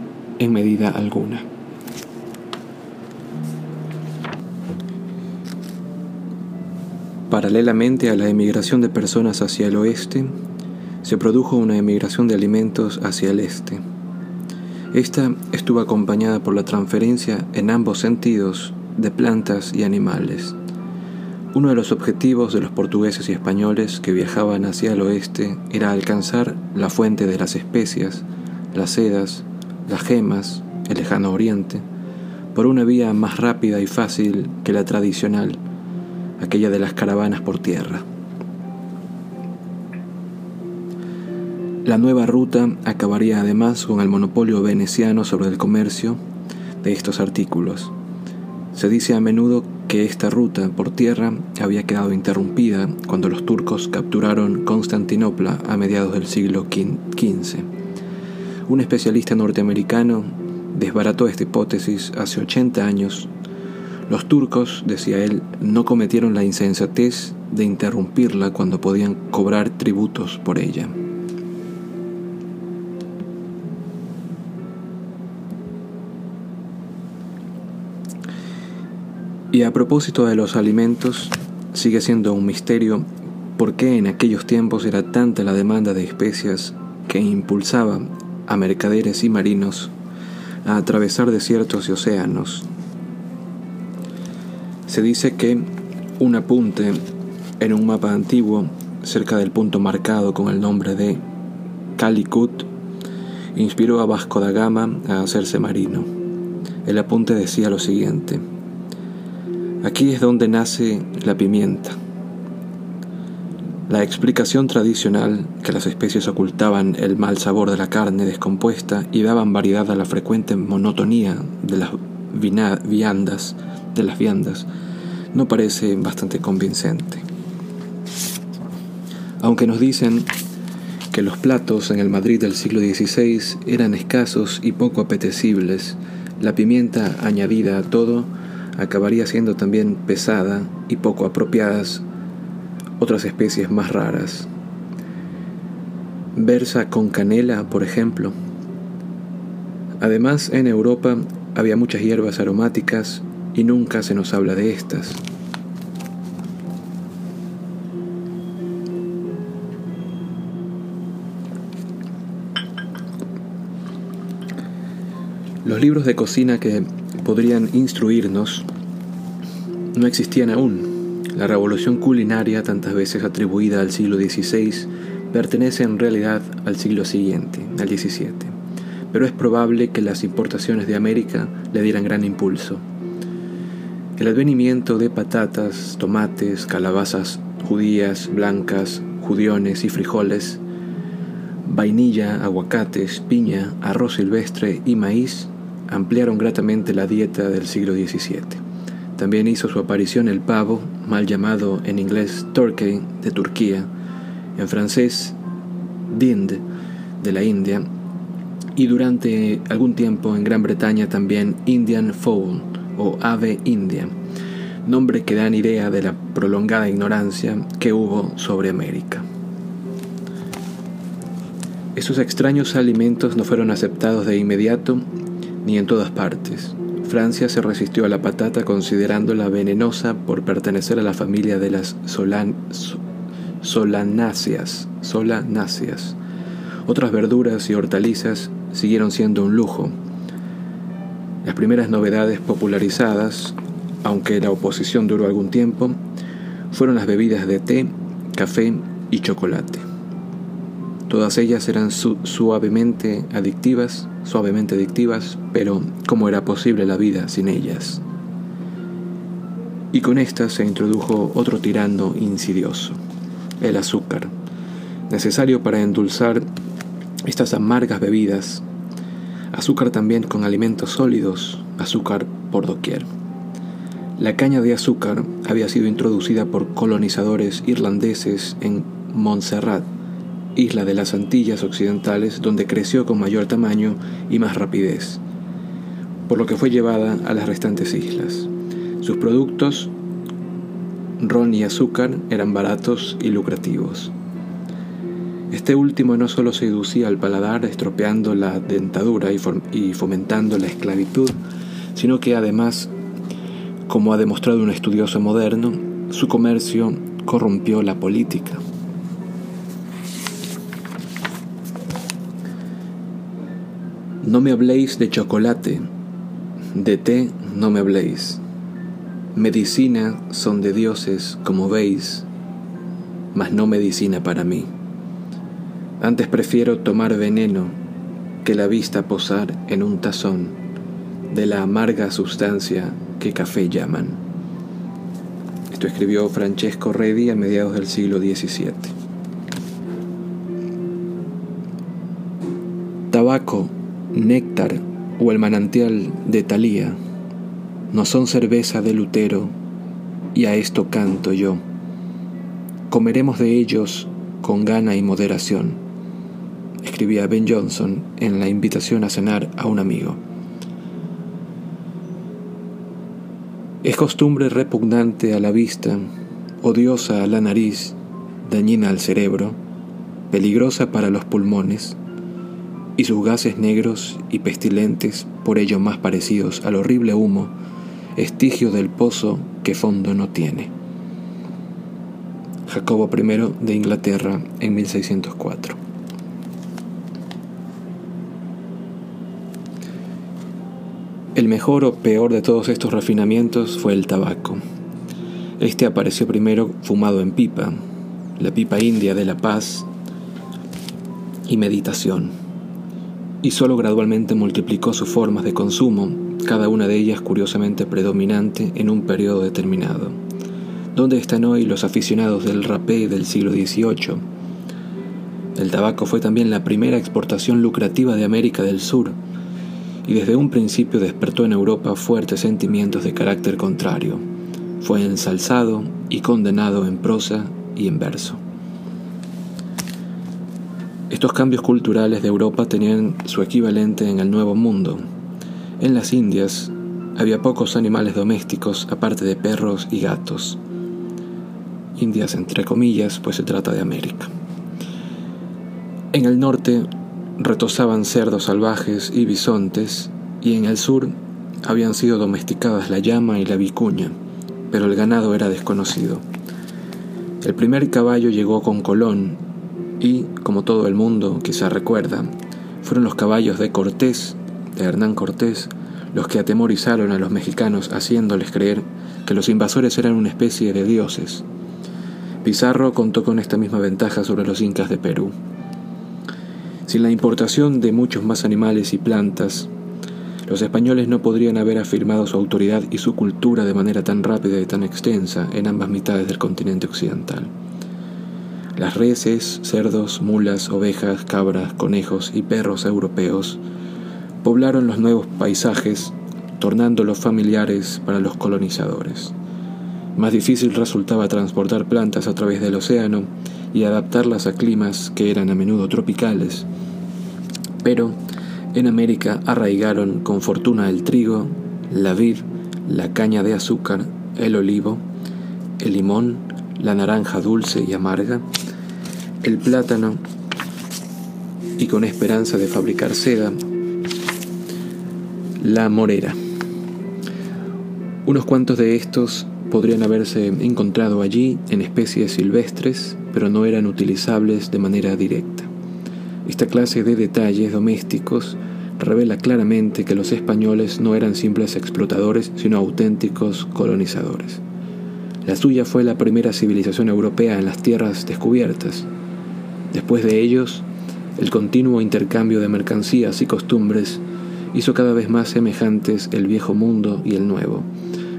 en medida alguna. Paralelamente a la emigración de personas hacia el oeste, se produjo una emigración de alimentos hacia el este. Esta estuvo acompañada por la transferencia en ambos sentidos de plantas y animales. Uno de los objetivos de los portugueses y españoles que viajaban hacia el oeste era alcanzar la fuente de las especias, las sedas, las gemas, el lejano oriente, por una vía más rápida y fácil que la tradicional, aquella de las caravanas por tierra. La nueva ruta acabaría además con el monopolio veneciano sobre el comercio de estos artículos se dice a menudo que esta ruta por tierra había quedado interrumpida cuando los turcos capturaron Constantinopla a mediados del siglo XV. Un especialista norteamericano desbarató esta hipótesis hace 80 años. Los turcos, decía él, no cometieron la insensatez de interrumpirla cuando podían cobrar tributos por ella. Y a propósito de los alimentos, sigue siendo un misterio por qué en aquellos tiempos era tanta la demanda de especias que impulsaba a mercaderes y marinos a atravesar desiertos y océanos. Se dice que un apunte en un mapa antiguo cerca del punto marcado con el nombre de Calicut inspiró a Vasco da Gama a hacerse marino. El apunte decía lo siguiente: Aquí es donde nace la pimienta. La explicación tradicional, que las especies ocultaban el mal sabor de la carne descompuesta y daban variedad a la frecuente monotonía de las viandas, de las viandas, no parece bastante convincente. Aunque nos dicen que los platos en el Madrid del siglo XVI eran escasos y poco apetecibles, la pimienta añadida a todo acabaría siendo también pesada y poco apropiadas otras especies más raras. Versa con canela, por ejemplo. Además, en Europa había muchas hierbas aromáticas y nunca se nos habla de estas. Los libros de cocina que podrían instruirnos no existían aún. La revolución culinaria, tantas veces atribuida al siglo XVI, pertenece en realidad al siglo siguiente, al XVII. Pero es probable que las importaciones de América le dieran gran impulso. El advenimiento de patatas, tomates, calabazas judías, blancas, judiones y frijoles, vainilla, aguacates, piña, arroz silvestre y maíz ampliaron gratamente la dieta del siglo XVII. También hizo su aparición el pavo, mal llamado en inglés turkey de Turquía, en francés dind de la India, y durante algún tiempo en Gran Bretaña también Indian fowl o ave india, nombre que dan idea de la prolongada ignorancia que hubo sobre América. Esos extraños alimentos no fueron aceptados de inmediato ni en todas partes. Francia se resistió a la patata considerándola venenosa por pertenecer a la familia de las solanáceas, solanáceas. Otras verduras y hortalizas siguieron siendo un lujo. Las primeras novedades popularizadas, aunque la oposición duró algún tiempo, fueron las bebidas de té, café y chocolate. Todas ellas eran suavemente adictivas, suavemente adictivas, pero ¿cómo era posible la vida sin ellas? Y con estas se introdujo otro tirano insidioso, el azúcar, necesario para endulzar estas amargas bebidas, azúcar también con alimentos sólidos, azúcar por doquier. La caña de azúcar había sido introducida por colonizadores irlandeses en Montserrat, isla de las Antillas Occidentales, donde creció con mayor tamaño y más rapidez, por lo que fue llevada a las restantes islas. Sus productos, ron y azúcar, eran baratos y lucrativos. Este último no solo seducía al paladar estropeando la dentadura y, fomentando la esclavitud, sino que además, como ha demostrado un estudioso moderno, su comercio corrompió la política. No me habléis de chocolate, de té no me habléis. Medicina son de dioses, como veis, mas no medicina para mí. Antes prefiero tomar veneno que la vista posar en un tazón de la amarga sustancia que café llaman. Esto escribió Francesco Redi a mediados del siglo XVII. Tabaco néctar o el manantial de Talía no son cerveza de Lutero, y a esto canto yo. Comeremos de ellos con gana y moderación, escribía Ben Jonson en la invitación a cenar a un amigo. Es costumbre repugnante a la vista, odiosa a la nariz, dañina al cerebro, peligrosa para los pulmones, y sus gases negros y pestilentes, por ello más parecidos al horrible humo, estigio del pozo que fondo no tiene. Jacobo I de Inglaterra en 1604. El mejor o peor de todos estos refinamientos fue el tabaco. Este apareció primero fumado en pipa, la pipa india de la paz y meditación y solo gradualmente multiplicó sus formas de consumo, cada una de ellas curiosamente predominante en un periodo determinado. ¿Dónde están hoy los aficionados del rapé del siglo XVIII? El tabaco fue también la primera exportación lucrativa de América del Sur, y desde un principio despertó en Europa fuertes sentimientos de carácter contrario. Fue ensalzado y condenado en prosa y en verso. Estos cambios culturales de Europa tenían su equivalente en el Nuevo Mundo. En las Indias había pocos animales domésticos aparte de perros y gatos. Indias entre comillas, pues se trata de América. En el norte retozaban cerdos salvajes y bisontes, y en el sur habían sido domesticadas la llama y la vicuña, pero el ganado era desconocido. El primer caballo llegó con Colón y, como todo el mundo quizá recuerda, fueron los caballos de Cortés, de Hernán Cortés, los que atemorizaron a los mexicanos haciéndoles creer que los invasores eran una especie de dioses. Pizarro contó con esta misma ventaja sobre los incas de Perú. Sin la importación de muchos más animales y plantas, los españoles no podrían haber afirmado su autoridad y su cultura de manera tan rápida y tan extensa en ambas mitades del continente occidental. Las reses, cerdos, mulas, ovejas, cabras, conejos y perros europeos poblaron los nuevos paisajes, tornándolos familiares para los colonizadores. Más difícil resultaba transportar plantas a través del océano y adaptarlas a climas que eran a menudo tropicales, pero en América arraigaron con fortuna el trigo, la vid, la caña de azúcar, el olivo, el limón, la naranja dulce y amarga, el plátano y con esperanza de fabricar seda, la morera. Unos cuantos de estos podrían haberse encontrado allí en especies silvestres, pero no eran utilizables de manera directa. Esta clase de detalles domésticos revela claramente que los españoles no eran simples explotadores, sino auténticos colonizadores. La suya fue la primera civilización europea en las tierras descubiertas, Después de ellos, el continuo intercambio de mercancías y costumbres hizo cada vez más semejantes el viejo mundo y el nuevo,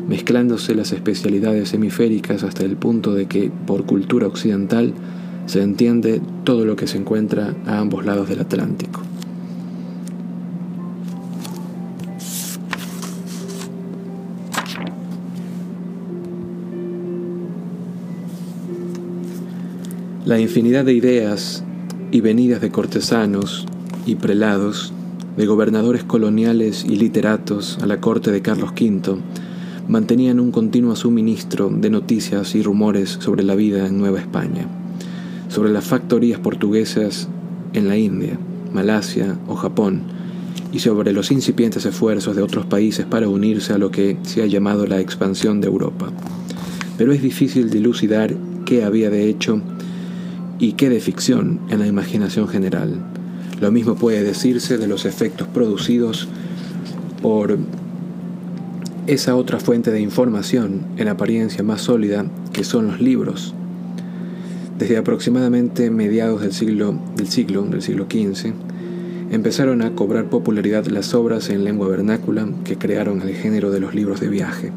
mezclándose las especialidades hemisféricas hasta el punto de que, por cultura occidental, se entiende todo lo que se encuentra a ambos lados del Atlántico. La infinidad de ideas y venidas de cortesanos y prelados, de gobernadores coloniales y literatos a la corte de Carlos V, mantenían un continuo suministro de noticias y rumores sobre la vida en Nueva España, sobre las factorías portuguesas en la India, Malasia o Japón, y sobre los incipientes esfuerzos de otros países para unirse a lo que se ha llamado la expansión de Europa. Pero es difícil dilucidar qué había de hecho y qué de ficción en la imaginación general. Lo mismo puede decirse de los efectos producidos por esa otra fuente de información en apariencia más sólida que son los libros. Desde aproximadamente mediados del siglo, del siglo, del siglo XV, empezaron a cobrar popularidad las obras en lengua vernácula que crearon el género de los libros de viaje.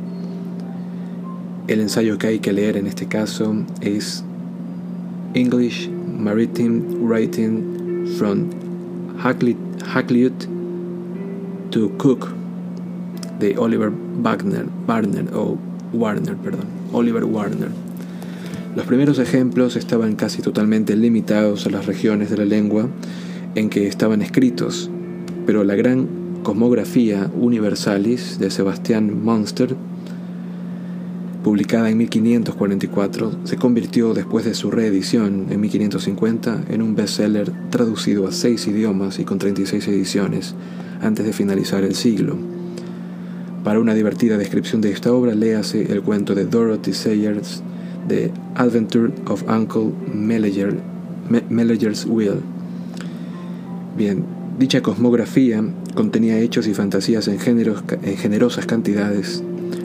El ensayo que hay que leer en este caso es English Maritime Writing from Hakluyt to Cook de Oliver Wagner, Warner, o Warner, perdón, Oliver Warner. Los primeros ejemplos estaban casi totalmente limitados a las regiones de la lengua en que estaban escritos, pero la gran cosmografía universalis de Sebastián Monster publicada en 1544, se convirtió después de su reedición en 1550 en un bestseller traducido a seis idiomas y con 36 ediciones antes de finalizar el siglo. Para una divertida descripción de esta obra, léase el cuento de Dorothy Sayers The Adventure of Uncle Meleger's Will. Bien, dicha cosmografía contenía hechos y fantasías en generosas cantidades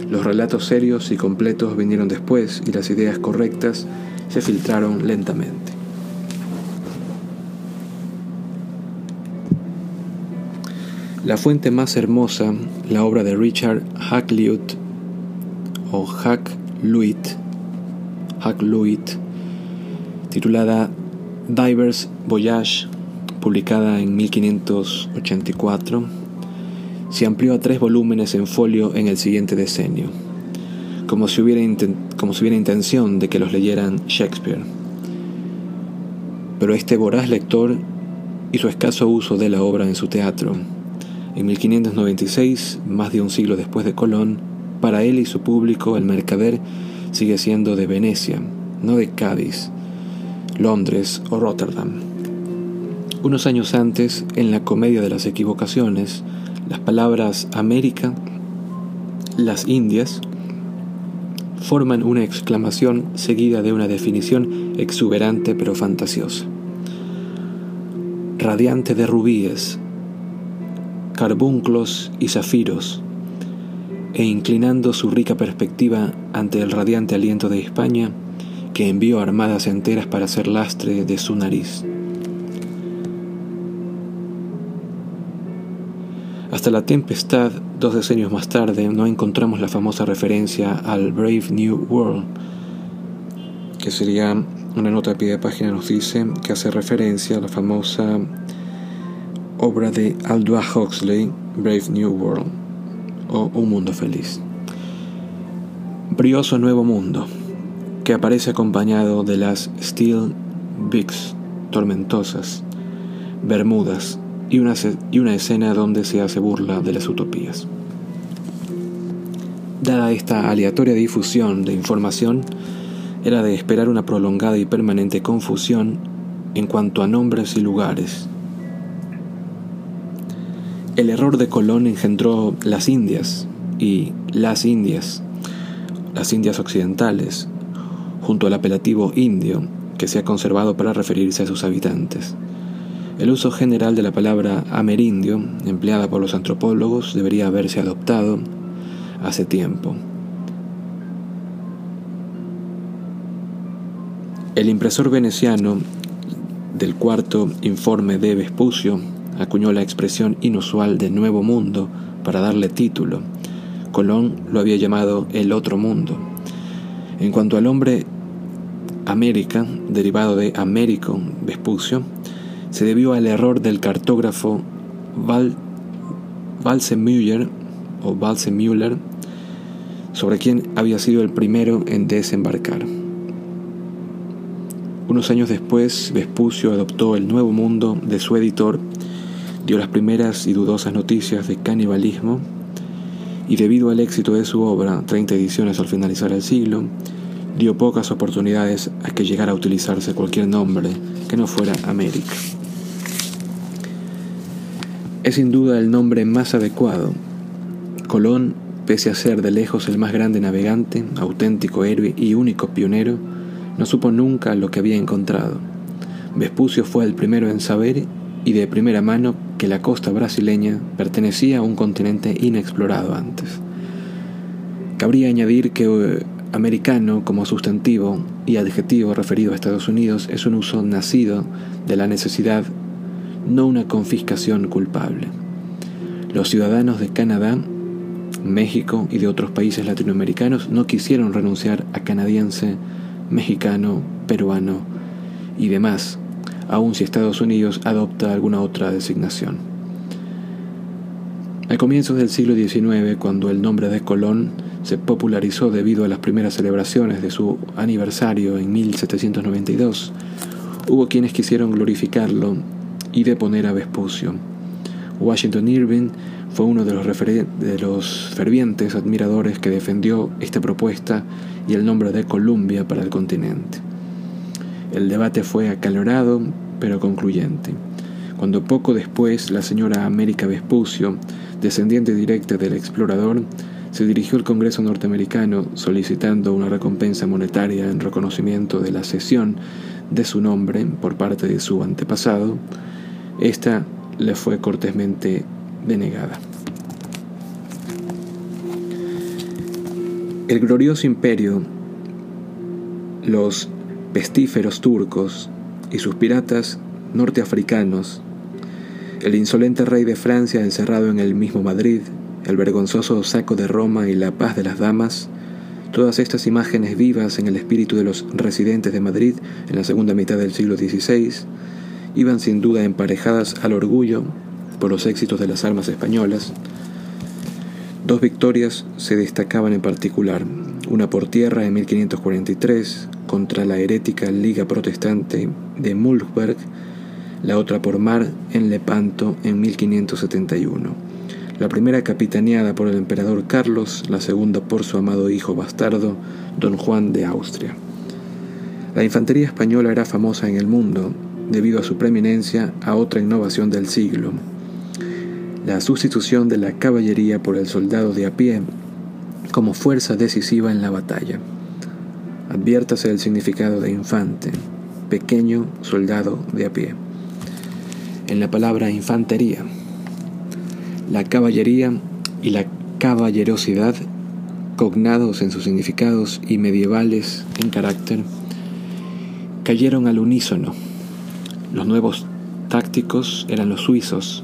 los relatos serios y completos vinieron después y las ideas correctas se filtraron lentamente. La fuente más hermosa, la obra de Richard Hakluyt o Hakluyt, Hakluyt, titulada Divers Voyage, publicada en 1584, se amplió a tres volúmenes en folio en el siguiente decenio, como si hubiera, como si hubiera intención de que los leyeran Shakespeare. Pero este voraz lector hizo escaso uso de la obra en su teatro. En 1596, más de un siglo después de Colón, para él y su público el mercader sigue siendo de Venecia, no de Cádiz, Londres o Rotterdam. Unos años antes, en la Comedia de las Equivocaciones, las palabras América, las Indias, forman una exclamación seguida de una definición exuberante pero fantasiosa. Radiante de rubíes, carbunclos y zafiros, e inclinando su rica perspectiva ante el radiante aliento de España, que envió armadas enteras para hacer lastre de su nariz. Hasta la tempestad, dos decenios más tarde, no encontramos la famosa referencia al Brave New World, que sería una nota a pie de página nos dice que hace referencia a la famosa obra de Aldous Huxley, Brave New World, o Un Mundo Feliz. Brioso Nuevo Mundo, que aparece acompañado de las Steel Bigs, tormentosas, Bermudas, y una, y una escena donde se hace burla de las utopías. Dada esta aleatoria difusión de información, era de esperar una prolongada y permanente confusión en cuanto a nombres y lugares. El error de Colón engendró las Indias y las Indias, las Indias occidentales, junto al apelativo indio que se ha conservado para referirse a sus habitantes. El uso general de la palabra amerindio, empleada por los antropólogos, debería haberse adoptado hace tiempo. El impresor veneciano del cuarto informe de Vespucio acuñó la expresión inusual de Nuevo Mundo para darle título. Colón lo había llamado el otro mundo. En cuanto al hombre América, derivado de Américo Vespucio, se debió al error del cartógrafo Val, Valsemüller o Valsemüller, sobre quien había sido el primero en desembarcar. Unos años después, Vespucio adoptó el nuevo mundo de su editor, dio las primeras y dudosas noticias de canibalismo, y debido al éxito de su obra, 30 ediciones al finalizar el siglo, dio pocas oportunidades a que llegara a utilizarse cualquier nombre que no fuera América. Es sin duda el nombre más adecuado. Colón, pese a ser de lejos el más grande navegante, auténtico héroe y único pionero, no supo nunca lo que había encontrado. Vespucio fue el primero en saber y de primera mano que la costa brasileña pertenecía a un continente inexplorado antes. Cabría añadir que eh, americano como sustantivo y adjetivo referido a Estados Unidos es un uso nacido de la necesidad no una confiscación culpable. Los ciudadanos de Canadá, México y de otros países latinoamericanos no quisieron renunciar a canadiense, mexicano, peruano y demás, aun si Estados Unidos adopta alguna otra designación. A comienzos del siglo XIX, cuando el nombre de Colón se popularizó debido a las primeras celebraciones de su aniversario en 1792, hubo quienes quisieron glorificarlo y de poner a Vespucio. Washington Irving fue uno de los, de los fervientes admiradores que defendió esta propuesta y el nombre de Columbia para el continente. El debate fue acalorado pero concluyente. Cuando poco después la señora América Vespucio, descendiente directa del explorador, se dirigió al Congreso norteamericano solicitando una recompensa monetaria en reconocimiento de la cesión de su nombre por parte de su antepasado, esta le fue cortésmente denegada. El glorioso imperio, los pestíferos turcos y sus piratas norteafricanos, el insolente rey de Francia encerrado en el mismo Madrid, el vergonzoso saco de Roma y la paz de las damas, todas estas imágenes vivas en el espíritu de los residentes de Madrid en la segunda mitad del siglo XVI, iban sin duda emparejadas al orgullo por los éxitos de las armas españolas. Dos victorias se destacaban en particular, una por tierra en 1543 contra la herética Liga Protestante de Mulchberg, la otra por mar en Lepanto en 1571. La primera capitaneada por el emperador Carlos, la segunda por su amado hijo bastardo, don Juan de Austria. La infantería española era famosa en el mundo debido a su preeminencia a otra innovación del siglo, la sustitución de la caballería por el soldado de a pie como fuerza decisiva en la batalla. Adviértase el significado de infante, pequeño soldado de a pie. En la palabra infantería, la caballería y la caballerosidad, cognados en sus significados y medievales en carácter, cayeron al unísono. Los nuevos tácticos eran los suizos,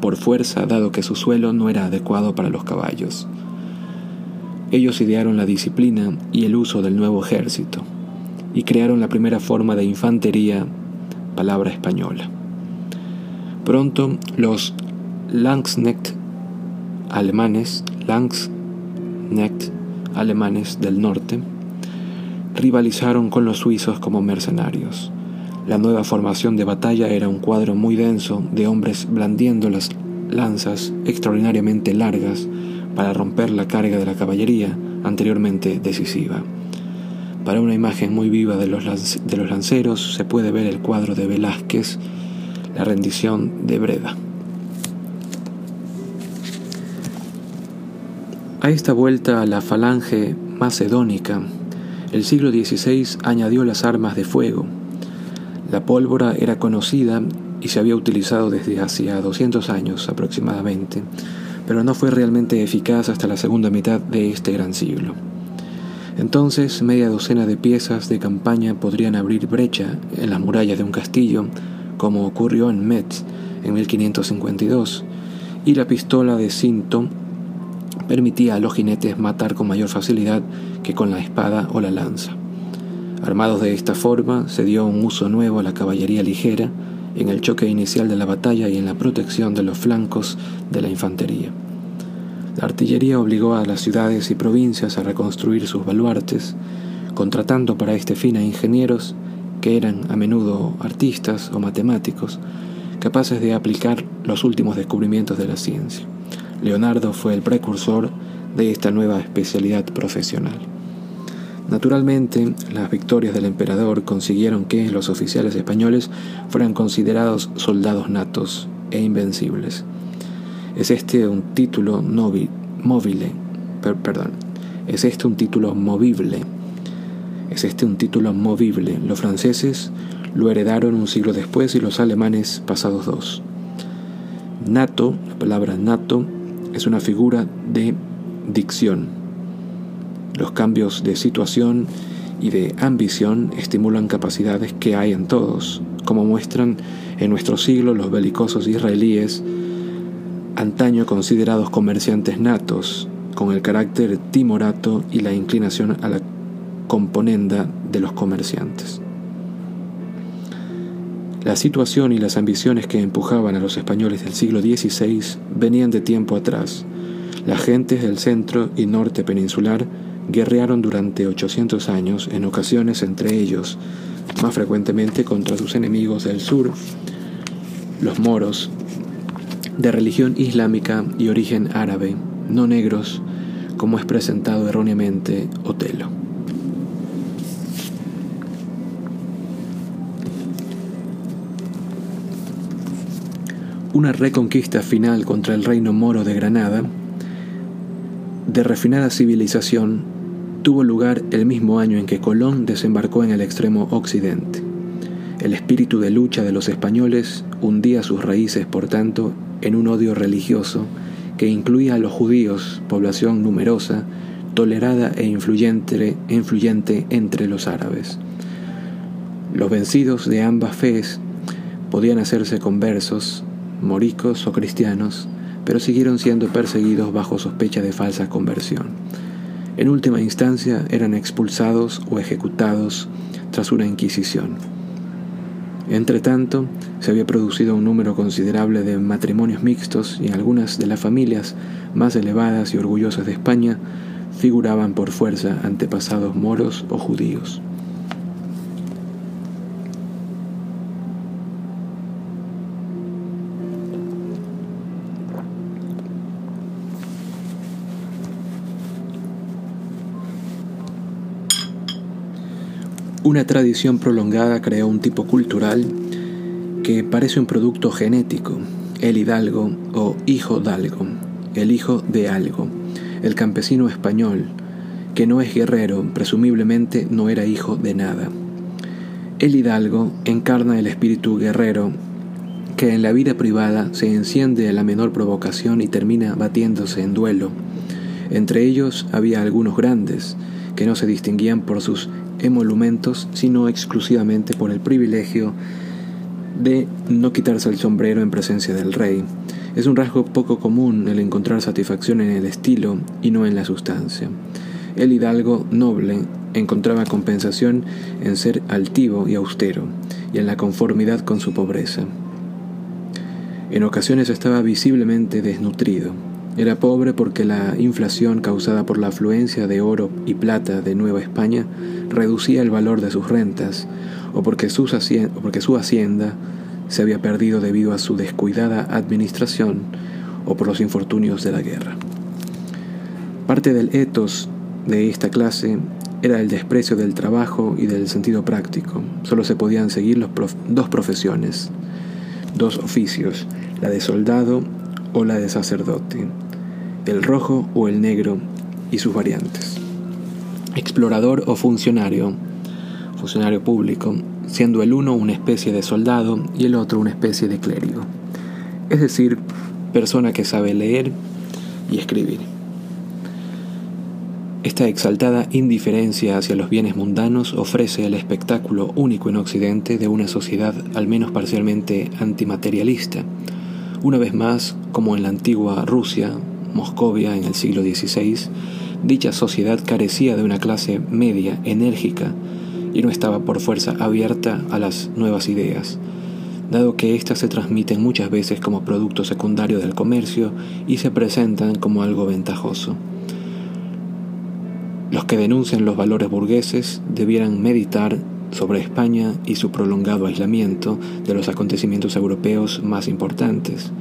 por fuerza dado que su suelo no era adecuado para los caballos. Ellos idearon la disciplina y el uso del nuevo ejército y crearon la primera forma de infantería, palabra española. Pronto los Langsknecht alemanes, Langsknecht alemanes del norte, rivalizaron con los suizos como mercenarios. La nueva formación de batalla era un cuadro muy denso de hombres blandiendo las lanzas extraordinariamente largas para romper la carga de la caballería anteriormente decisiva. Para una imagen muy viva de los, de los lanceros se puede ver el cuadro de Velázquez, La rendición de Breda. A esta vuelta a la falange macedónica el siglo XVI añadió las armas de fuego. La pólvora era conocida y se había utilizado desde hacía 200 años aproximadamente, pero no fue realmente eficaz hasta la segunda mitad de este gran siglo. Entonces, media docena de piezas de campaña podrían abrir brecha en las murallas de un castillo, como ocurrió en Metz en 1552, y la pistola de cinto permitía a los jinetes matar con mayor facilidad que con la espada o la lanza. Armados de esta forma, se dio un uso nuevo a la caballería ligera en el choque inicial de la batalla y en la protección de los flancos de la infantería. La artillería obligó a las ciudades y provincias a reconstruir sus baluartes, contratando para este fin a ingenieros que eran a menudo artistas o matemáticos, capaces de aplicar los últimos descubrimientos de la ciencia. Leonardo fue el precursor de esta nueva especialidad profesional. Naturalmente, las victorias del emperador consiguieron que los oficiales españoles fueran considerados soldados natos e invencibles. Es este un título móvil, perdón, es este un título movible. Es este un título movible. Los franceses lo heredaron un siglo después y los alemanes pasados dos. Nato, la palabra nato, es una figura de dicción. Los cambios de situación y de ambición estimulan capacidades que hay en todos, como muestran en nuestro siglo los belicosos israelíes, antaño considerados comerciantes natos, con el carácter timorato y la inclinación a la componenda de los comerciantes. La situación y las ambiciones que empujaban a los españoles del siglo XVI venían de tiempo atrás. Las gentes del centro y norte peninsular guerrearon durante 800 años, en ocasiones entre ellos, más frecuentemente contra sus enemigos del sur, los moros, de religión islámica y origen árabe, no negros, como es presentado erróneamente Otelo. una reconquista final contra el reino moro de Granada, de refinada civilización, tuvo lugar el mismo año en que Colón desembarcó en el extremo occidente. El espíritu de lucha de los españoles hundía sus raíces, por tanto, en un odio religioso que incluía a los judíos, población numerosa, tolerada e influyente, influyente entre los árabes. Los vencidos de ambas fees podían hacerse conversos moricos o cristianos, pero siguieron siendo perseguidos bajo sospecha de falsa conversión. En última instancia eran expulsados o ejecutados tras una inquisición. Entretanto, se había producido un número considerable de matrimonios mixtos y algunas de las familias más elevadas y orgullosas de España figuraban por fuerza antepasados moros o judíos. Una tradición prolongada creó un tipo cultural que parece un producto genético, el hidalgo o hijo d'algo, el hijo de algo, el campesino español, que no es guerrero, presumiblemente no era hijo de nada. El hidalgo encarna el espíritu guerrero que en la vida privada se enciende a la menor provocación y termina batiéndose en duelo. Entre ellos había algunos grandes, que no se distinguían por sus emolumentos, sino exclusivamente por el privilegio de no quitarse el sombrero en presencia del rey. Es un rasgo poco común el encontrar satisfacción en el estilo y no en la sustancia. El hidalgo noble encontraba compensación en ser altivo y austero, y en la conformidad con su pobreza. En ocasiones estaba visiblemente desnutrido. Era pobre porque la inflación causada por la afluencia de oro y plata de Nueva España reducía el valor de sus rentas, o porque, su hacienda se había perdido debido a su descuidada administración o por los infortunios de la guerra. Parte del etos de esta clase era el desprecio del trabajo y del sentido práctico. Solo se podían seguir dos profesiones, dos oficios, la de soldado o la de sacerdote, el rojo o el negro y sus variantes. Explorador o funcionario, funcionario público, siendo el uno una especie de soldado y el otro una especie de clérigo, es decir, persona que sabe leer y escribir. Esta exaltada indiferencia hacia los bienes mundanos ofrece el espectáculo único en Occidente de una sociedad al menos parcialmente antimaterialista. Una vez más, como en la antigua Rusia, Moscovia en el siglo XVI, dicha sociedad carecía de una clase media enérgica y no estaba por fuerza abierta a las nuevas ideas, dado que éstas se transmiten muchas veces como producto secundario del comercio y se presentan como algo ventajoso. Los que denuncian los valores burgueses debieran meditar sobre España y su prolongado aislamiento de los acontecimientos europeos más importantes.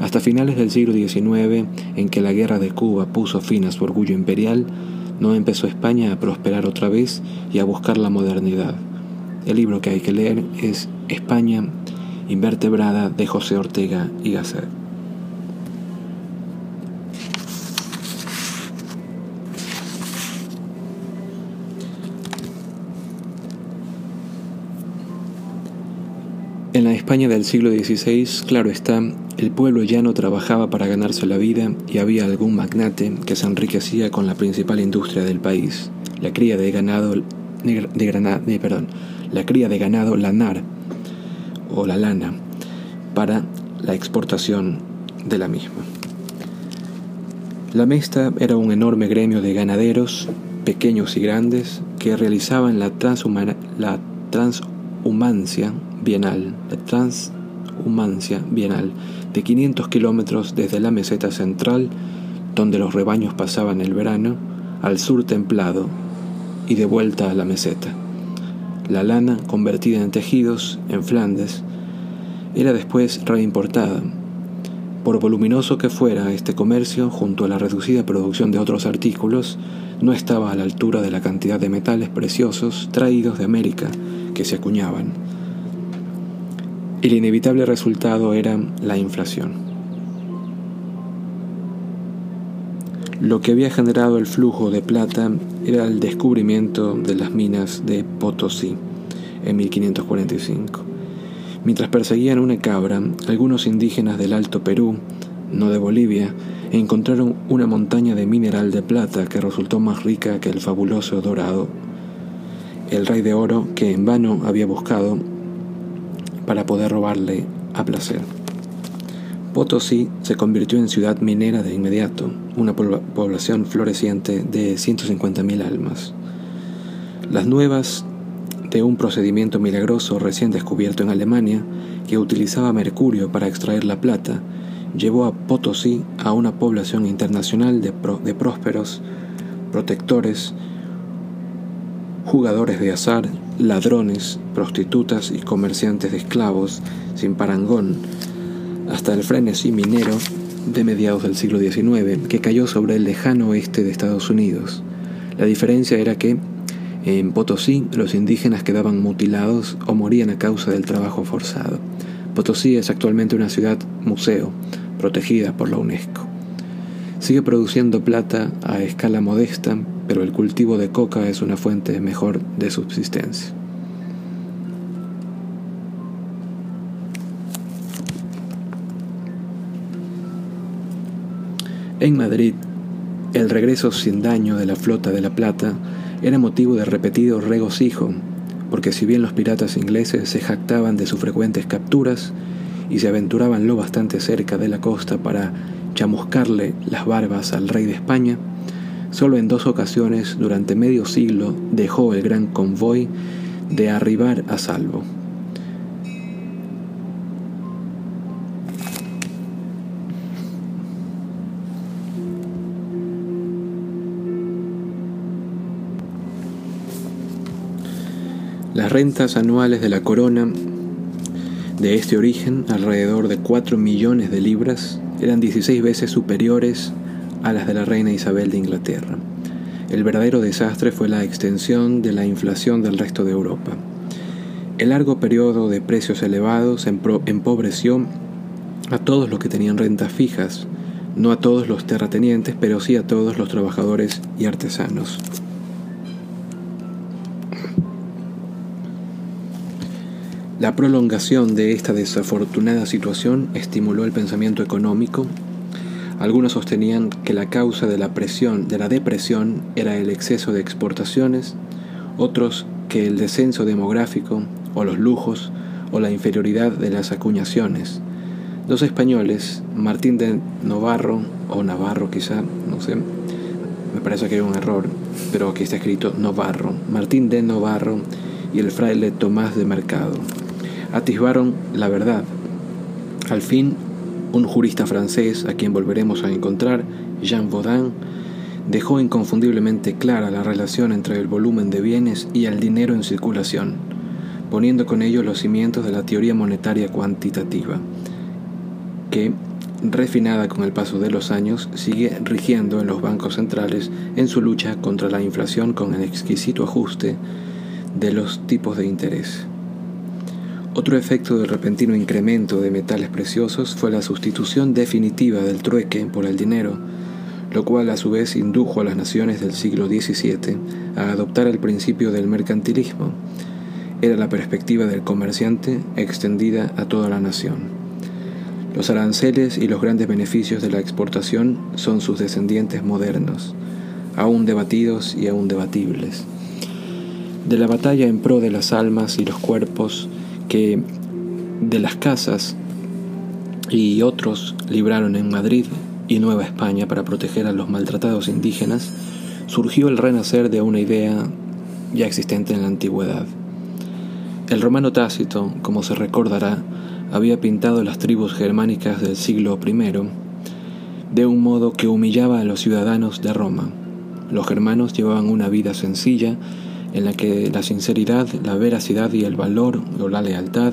Hasta finales del siglo XIX, en que la guerra de Cuba puso fin a su orgullo imperial, no empezó España a prosperar otra vez y a buscar la modernidad. El libro que hay que leer es España invertebrada de José Ortega y Gasset. En la España del siglo XVI, claro está, el pueblo ya no trabajaba para ganarse la vida y había algún magnate que se enriquecía con la principal industria del país, la cría de ganado de, perdón, la cría de ganado lanar o la lana para la exportación de la misma. La Mesta era un enorme gremio de ganaderos, pequeños y grandes, que realizaban la, la transhumancia bienal, la transhumancia bienal, de 500 kilómetros desde la meseta central, donde los rebaños pasaban el verano, al sur templado y de vuelta a la meseta. La lana, convertida en tejidos en Flandes, era después reimportada. Por voluminoso que fuera este comercio, junto a la reducida producción de otros artículos, no estaba a la altura de la cantidad de metales preciosos traídos de América que se acuñaban. El inevitable resultado era la inflación. Lo que había generado el flujo de plata era el descubrimiento de las minas de Potosí en 1545. Mientras perseguían una cabra, algunos indígenas del Alto Perú, no de Bolivia, encontraron una montaña de mineral de plata que resultó más rica que el fabuloso dorado. El rey de oro, que en vano había buscado, para poder robarle a placer. Potosí se convirtió en ciudad minera de inmediato, una población floreciente de 150.000 almas. Las nuevas de un procedimiento milagroso recién descubierto en Alemania, que utilizaba mercurio para extraer la plata, llevó a Potosí a una población internacional de, de prósperos, protectores, jugadores de azar, ladrones, prostitutas y comerciantes de esclavos sin parangón, hasta el frenesí minero de mediados del siglo XIX que cayó sobre el lejano oeste de Estados Unidos. La diferencia era que En Potosí, los indígenas quedaban mutilados o morían a causa del trabajo forzado. Potosí es actualmente una ciudad museo, protegida por la UNESCO. Sigue produciendo plata a escala modesta, pero el cultivo de coca es una fuente mejor de subsistencia. En Madrid, el regreso sin daño de la flota de la Plata era motivo de repetido regocijo, porque si bien los piratas ingleses se jactaban de sus frecuentes capturas y se aventuraban lo bastante cerca de la costa para chamuscarle las barbas al rey de España, solo en dos ocasiones durante medio siglo dejó el gran convoy de arribar a salvo. Las rentas anuales de la corona de este origen, alrededor de 4 millones de libras, eran 16 veces superiores a las de la reina Isabel de Inglaterra. El verdadero desastre fue la extensión de la inflación del resto de Europa. El largo periodo de precios elevados empobreció a todos los que tenían rentas fijas, no a todos los terratenientes, pero sí a todos los trabajadores y artesanos. La prolongación de esta desafortunada situación estimuló el pensamiento económico. Algunos sostenían que la causa de la presión, de la depresión, era el exceso de exportaciones, otros que el descenso demográfico, o los lujos, o la inferioridad de las acuñaciones. Dos españoles, Martín de Navarro, o Navarro quizá, no sé, me parece que hay un error, pero aquí está escrito Navarro, Martín de Navarro y el fraile Tomás de Mercado atisbaron la verdad. Al fin, un jurista francés, a quien volveremos a encontrar, Jean Baudin, dejó inconfundiblemente clara la relación entre el volumen de bienes y el dinero en circulación, poniendo con ello los cimientos de la teoría monetaria cuantitativa, que, refinada con el paso de los años, sigue rigiendo en los bancos centrales en su lucha contra la inflación con el exquisito ajuste de los tipos de interés. Otro efecto del repentino incremento de metales preciosos fue la sustitución definitiva del trueque por el dinero, lo cual a su vez indujo a las naciones del siglo XVII a adoptar el principio del mercantilismo. Era la perspectiva del comerciante extendida a toda la nación. Los aranceles y los grandes beneficios de la exportación son sus descendientes modernos, aún debatidos y aún debatibles. De la batalla en pro de las almas y los cuerpos, que de las casas y otros libraron en Madrid y Nueva España para proteger a los maltratados indígenas, surgió el renacer de una idea ya existente en la antigüedad. El romano Tácito, como se recordará, había pintado las tribus germánicas del siglo I de un modo que humillaba a los ciudadanos de Roma. Los germanos llevaban una vida sencilla en la que la sinceridad, la veracidad y el valor o la lealtad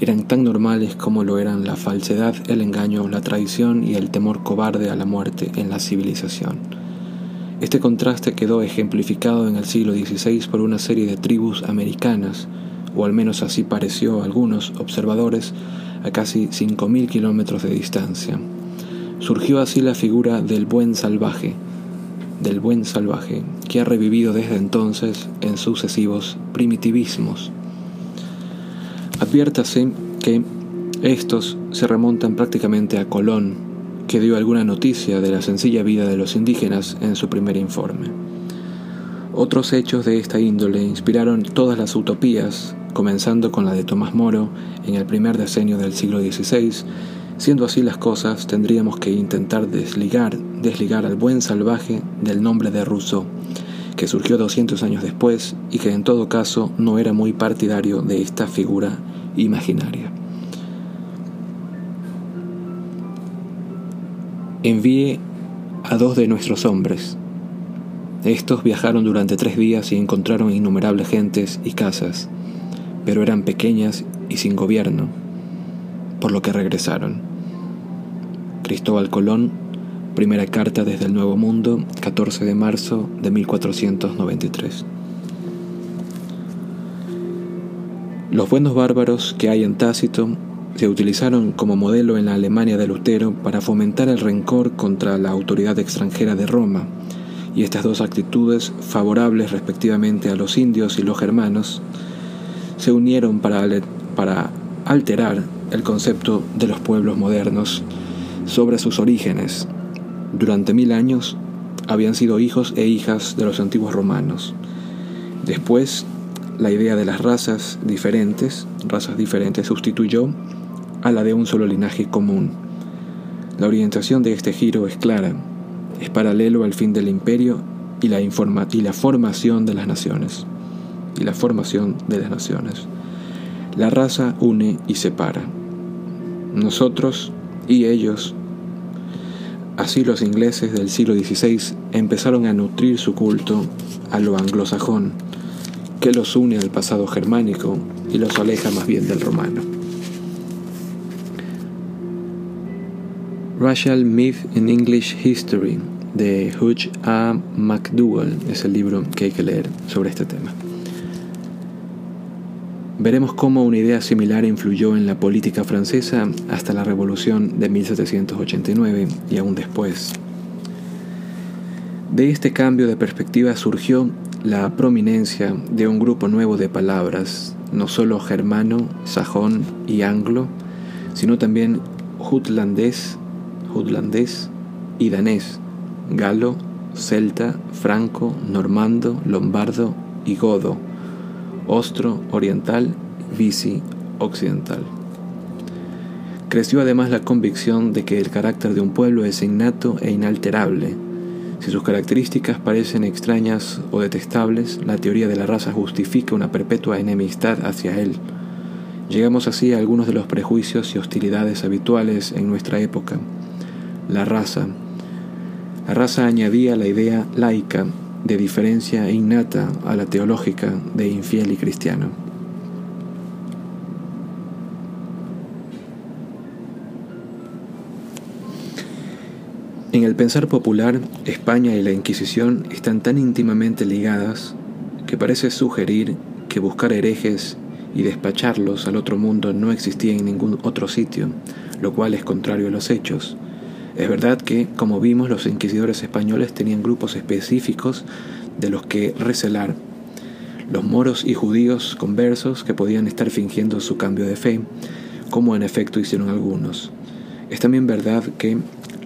eran tan normales como lo eran la falsedad, el engaño, la traición y el temor cobarde a la muerte en la civilización. Este contraste quedó ejemplificado en el siglo XVI por una serie de tribus americanas, o al menos así pareció a algunos observadores, a casi 5.000 kilómetros de distancia. Surgió así la figura del buen salvaje, del buen salvaje, que ha revivido desde entonces en sucesivos primitivismos. Adviértase que estos se remontan prácticamente a Colón, que dio alguna noticia de la sencilla vida de los indígenas en su primer informe. Otros hechos de esta índole inspiraron todas las utopías, comenzando con la de Tomás Moro en el primer decenio del siglo XVI, Siendo así las cosas, tendríamos que intentar desligar, desligar al buen salvaje del nombre de Rousseau, que surgió 200 años después y que en todo caso no era muy partidario de esta figura imaginaria. Envíe a dos de nuestros hombres. Estos viajaron durante tres días y encontraron innumerables gentes y casas, pero eran pequeñas y sin gobierno, por lo que regresaron. Cristóbal Colón, primera carta desde el Nuevo Mundo, 14 de marzo de 1493. Los buenos bárbaros que hay en Tácito se utilizaron como modelo en la Alemania de Lutero para fomentar el rencor contra la autoridad extranjera de Roma, y estas dos actitudes, favorables respectivamente a los indios y los germanos, se unieron para, para alterar el concepto de los pueblos modernos sobre sus orígenes. Durante mil años habían sido hijos e hijas de los antiguos romanos. Después la idea de las razas diferentes, razas diferentes, sustituyó a la de un solo linaje común. La orientación de este giro es clara, es paralelo al fin del imperio y la, y la formación de las naciones. Y la formación de las naciones. La raza une y separa. Nosotros y ellos, así los ingleses del siglo XVI, empezaron a nutrir su culto a lo anglosajón que los une al pasado germánico y los aleja más bien del romano. Racial Myth in English History de Hugh A. McDougall es el libro que hay que leer sobre este tema. Veremos cómo una idea similar influyó en la política francesa hasta la Revolución de 1789 y aún después. De este cambio de perspectiva surgió la prominencia de un grupo nuevo de palabras, no solo germano, sajón y anglo, sino también jutlandés, jutlandés y danés, galo, celta, franco, normando, lombardo y godo, ostro, oriental, visi, occidental. Creció además la convicción de que el carácter de un pueblo es innato e inalterable, si sus características parecen extrañas o detestables, la teoría de la raza justifica una perpetua enemistad hacia él. Llegamos así a algunos de los prejuicios y hostilidades habituales en nuestra época. La raza. La raza añadía la idea laica de diferencia innata a la teológica de infiel y cristiano. En el pensar popular, España y la Inquisición están tan íntimamente ligadas que parece sugerir que buscar herejes y despacharlos al otro mundo no existía en ningún otro sitio, lo cual es contrario a los hechos. Es verdad que, como vimos, los inquisidores españoles tenían grupos específicos de los que recelar, los moros y judíos conversos que podían estar fingiendo su cambio de fe, como en efecto hicieron algunos. Es también verdad que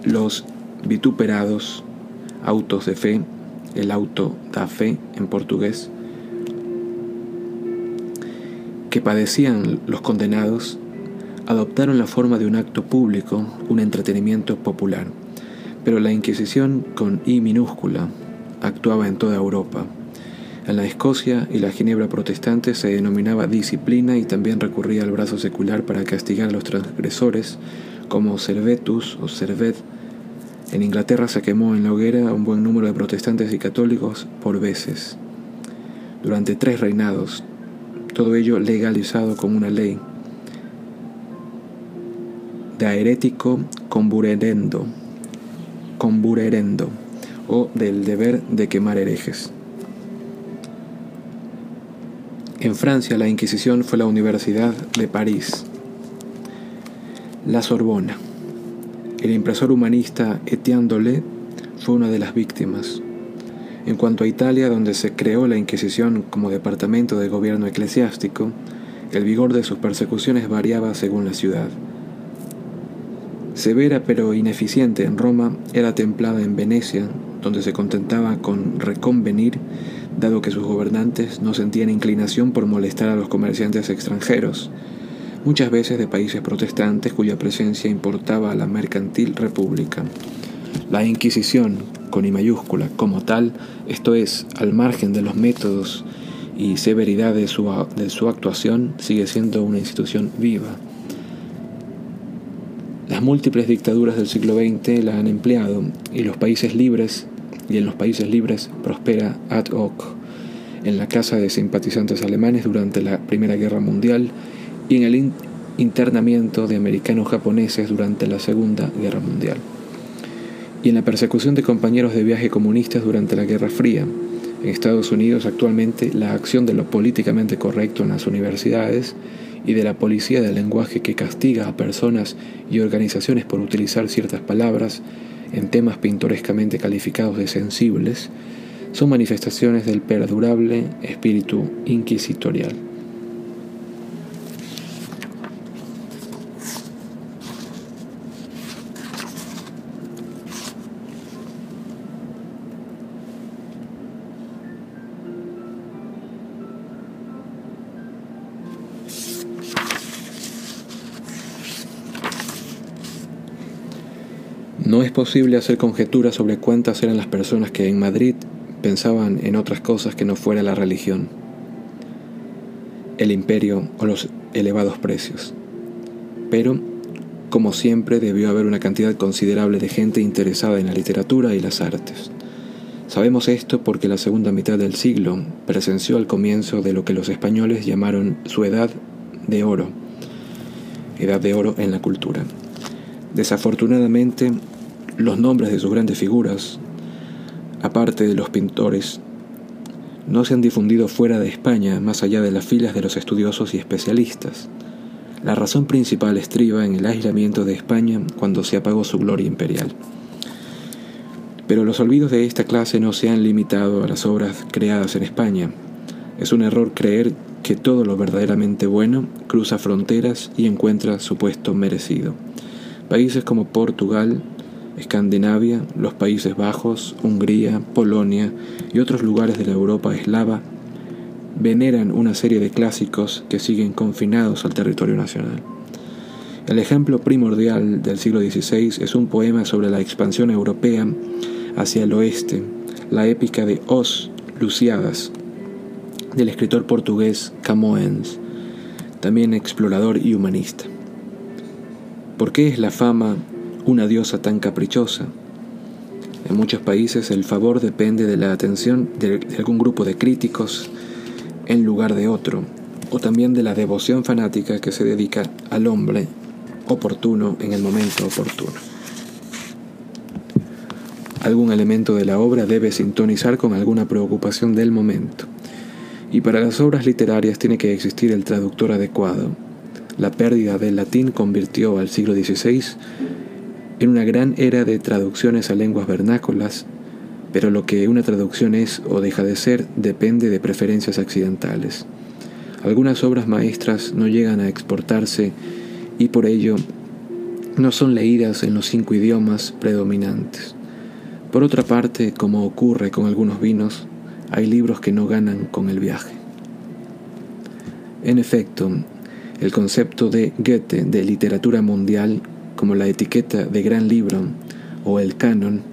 los vituperados, autos de fe, el auto da fe en portugués, que padecían los condenados, adoptaron la forma de un acto público, un entretenimiento popular. Pero la Inquisición con I minúscula actuaba en toda Europa. En la Escocia y la Ginebra protestante se denominaba disciplina y también recurría al brazo secular para castigar a los transgresores, como servetus o servet en Inglaterra se quemó en la hoguera un buen número de protestantes y católicos por veces, durante tres reinados, todo ello legalizado como una ley. De herético comburerendo, comburerendo, o del deber de quemar herejes. En Francia la Inquisición fue la Universidad de París, la Sorbona. El impresor humanista Etienne Dolet fue una de las víctimas. En cuanto a Italia, donde se creó la Inquisición como departamento de gobierno eclesiástico, el vigor de sus persecuciones variaba según la ciudad. Severa pero ineficiente en Roma, era templada en Venecia, donde se contentaba con reconvenir, dado que sus gobernantes no sentían inclinación por molestar a los comerciantes extranjeros, muchas veces de países protestantes cuya presencia importaba a la mercantil república. La Inquisición, con I mayúscula, como tal, esto es, al margen de los métodos y severidad de su, de su actuación, sigue siendo una institución viva. Las múltiples dictaduras del siglo XX la han empleado y los países libres y en los países libres prospera ad hoc. En la casa de simpatizantes alemanes durante la Primera Guerra Mundial y en el internamiento de americanos japoneses durante la Segunda Guerra Mundial, y en la persecución de compañeros de viaje comunistas durante la Guerra Fría, En Estados Unidos actualmente la acción de lo políticamente correcto en las universidades y de la policía del lenguaje que castiga a personas y organizaciones por utilizar ciertas palabras en temas pintorescamente calificados de sensibles son manifestaciones del perdurable espíritu inquisitorial. No es posible hacer conjeturas sobre cuántas eran las personas que en Madrid pensaban en otras cosas que no fuera la religión, el imperio o los elevados precios. Pero, como siempre, debió haber una cantidad considerable de gente interesada en la literatura y las artes. Sabemos esto porque la segunda mitad del siglo presenció el comienzo de lo que los españoles llamaron su edad de oro, edad de oro en la cultura. Desafortunadamente, los nombres de sus grandes figuras, aparte de los pintores, no se han difundido fuera de España más allá de las filas de los estudiosos y especialistas. La razón principal estriba en el aislamiento de España cuando se apagó su gloria imperial. Pero los olvidos de esta clase no se han limitado a las obras creadas en España. Es un error creer que todo lo verdaderamente bueno cruza fronteras y encuentra su puesto merecido. Países como Portugal, Escandinavia, los Países Bajos, Hungría, Polonia y otros lugares de la Europa eslava veneran una serie de clásicos que siguen confinados al territorio nacional. El ejemplo primordial del siglo XVI es un poema sobre la expansión europea hacia el oeste, la épica de Os Luciadas, del escritor portugués Camões, también explorador y humanista. ¿Por qué es la fama una diosa tan caprichosa. En muchos países el favor depende de la atención de algún grupo de críticos en lugar de otro, o también de la devoción fanática que se dedica al hombre oportuno en el momento oportuno. Algún elemento de la obra debe sintonizar con alguna preocupación del momento, y para las obras literarias tiene que existir el traductor adecuado. La pérdida del latín convirtió al siglo XVI en una gran era de traducciones a lenguas vernáculas, pero lo que una traducción es o deja de ser depende de preferencias accidentales. Algunas obras maestras no llegan a exportarse y por ello no son leídas en los cinco idiomas predominantes. Por otra parte, como ocurre con algunos vinos, hay libros que no ganan con el viaje. En efecto, el concepto de Goethe de literatura mundial como la etiqueta de gran libro o el canon,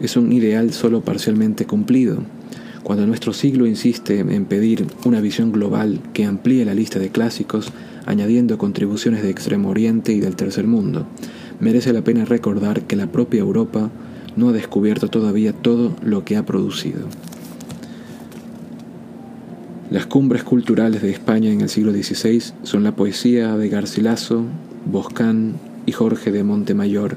es un ideal solo parcialmente cumplido. Cuando nuestro siglo insiste en pedir una visión global que amplíe la lista de clásicos, añadiendo contribuciones de Extremo Oriente y del Tercer Mundo, merece la pena recordar que la propia Europa no ha descubierto todavía todo lo que ha producido. Las cumbres culturales de España en el siglo XVI son la poesía de Garcilaso, Boscán, y Jorge de Montemayor,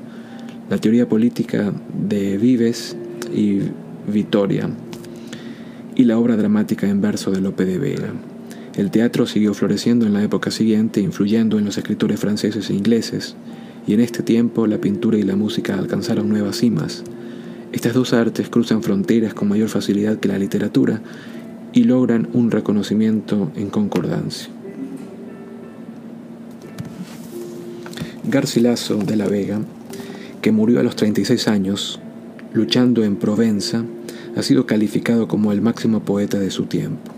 la teoría política de Vives y Vitoria y la obra dramática en verso de Lope de Vega. El teatro siguió floreciendo en la época siguiente, influyendo en los escritores franceses e ingleses, y en este tiempo la pintura y la música alcanzaron nuevas cimas. Estas dos artes cruzan fronteras con mayor facilidad que la literatura y logran un reconocimiento en concordancia. Garcilaso de la Vega, que murió a los 36 años, luchando en Provenza, ha sido calificado como el máximo poeta de su tiempo.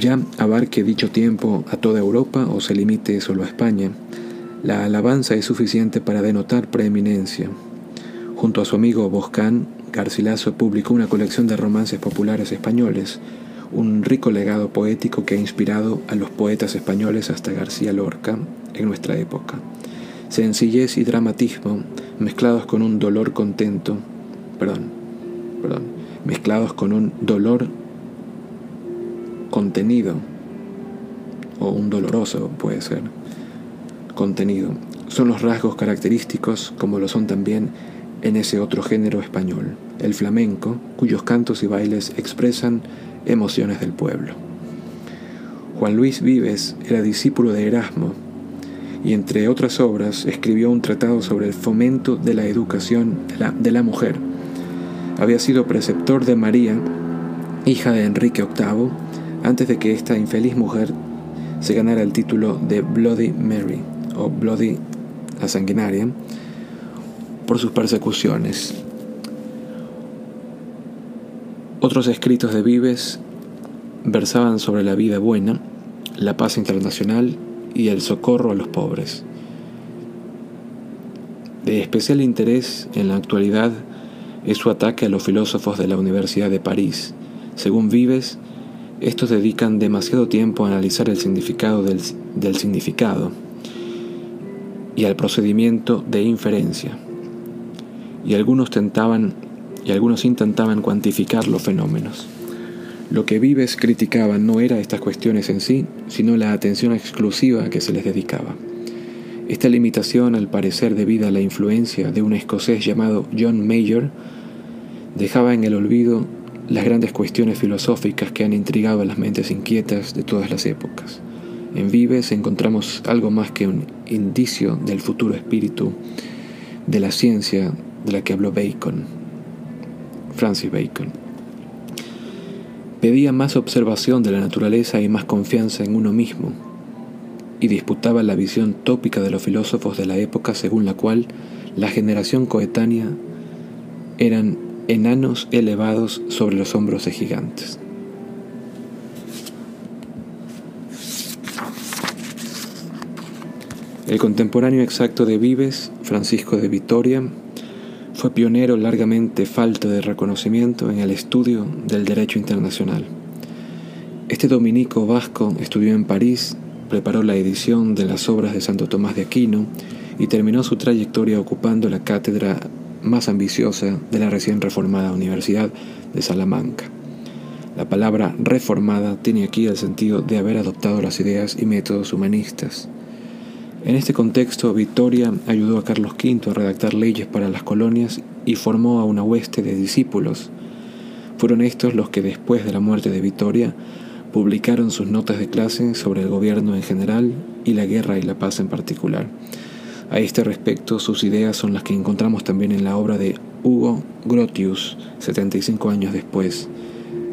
Ya abarque dicho tiempo a toda Europa o se limite solo a España, la alabanza es suficiente para denotar preeminencia. Junto a su amigo Boscán, Garcilaso publicó una colección de romances populares españoles, un rico legado poético que ha inspirado a los poetas españoles hasta García Lorca en nuestra época. Sencillez y dramatismo mezclados con un dolor contento, perdón, perdón, mezclados con un dolor contenido, o un doloroso puede ser, contenido, son los rasgos característicos como lo son también en ese otro género español, el flamenco, cuyos cantos y bailes expresan emociones del pueblo. Juan Luis Vives era discípulo de Erasmo y entre otras obras escribió un tratado sobre el fomento de la educación de la, mujer. Había sido preceptor de María, hija de Enrique VIII, antes de que esta infeliz mujer se ganara el título de Bloody Mary o Bloody la sanguinaria por sus persecuciones. Otros escritos de Vives versaban sobre la vida buena, la paz internacional y el socorro a los pobres. De especial interés en la actualidad es su ataque a los filósofos de la Universidad de París. Según Vives, estos dedican demasiado tiempo a analizar el significado del, significado y al procedimiento de inferencia. Y algunos tentaban y algunos intentaban cuantificar los fenómenos. Lo que Vives criticaba no era estas cuestiones en sí, sino la atención exclusiva que se les dedicaba. Esta limitación, al parecer debida a la influencia de un escocés llamado John Mayor, dejaba en el olvido las grandes cuestiones filosóficas que han intrigado a las mentes inquietas de todas las épocas. En Vives encontramos algo más que un indicio del futuro espíritu de la ciencia de la que habló Bacon, Francis Bacon. Pedía más observación de la naturaleza y más confianza en uno mismo, y disputaba la visión tópica de los filósofos de la época según la cual la generación coetánea eran enanos elevados sobre los hombros de gigantes. El contemporáneo exacto de Vives, Francisco de Vitoria, fue pionero largamente falta de reconocimiento en el estudio del derecho internacional. Este dominico vasco estudió en París, preparó la edición de las obras de Santo Tomás de Aquino y terminó su trayectoria ocupando la cátedra más ambiciosa de la recién reformada Universidad de Salamanca. La palabra reformada tiene aquí el sentido de haber adoptado las ideas y métodos humanistas. En este contexto, Victoria ayudó a Carlos V a redactar leyes para las colonias y formó a una hueste de discípulos. Fueron estos los que después de la muerte de Victoria publicaron sus notas de clase sobre el gobierno en general y la guerra y la paz en particular. A este respecto, sus ideas son las que encontramos también en la obra de Hugo Grotius, 75 años después.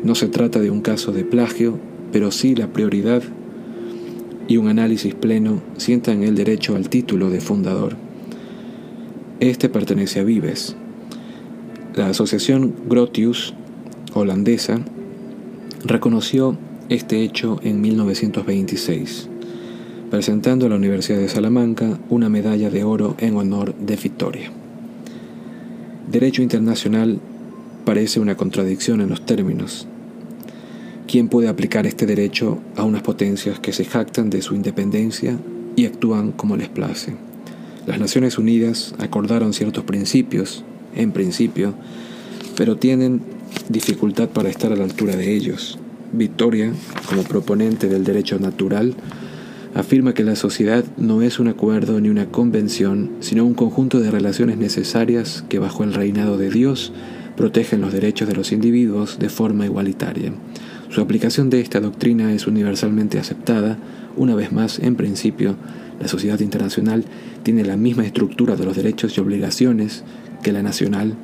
No se trata de un caso de plagio, pero sí la prioridad y un análisis pleno sientan el derecho al título de fundador. Este pertenece a Vives. La asociación Grotius, holandesa, reconoció este hecho en 1926, presentando a la Universidad de Salamanca una medalla de oro en honor de Victoria. Derecho internacional parece una contradicción en los términos, ¿Quién puede aplicar este derecho a unas potencias que se jactan de su independencia y actúan como les place? Las Naciones Unidas acordaron ciertos principios, en principio, pero tienen dificultad para estar a la altura de ellos. Victoria, como proponente del derecho natural, afirma que la sociedad no es un acuerdo ni una convención, sino un conjunto de relaciones necesarias que bajo el reinado de Dios protegen los derechos de los individuos de forma igualitaria. Su aplicación de esta doctrina es universalmente aceptada. Una vez más, en principio, la sociedad internacional tiene la misma estructura de los derechos y obligaciones que la nacional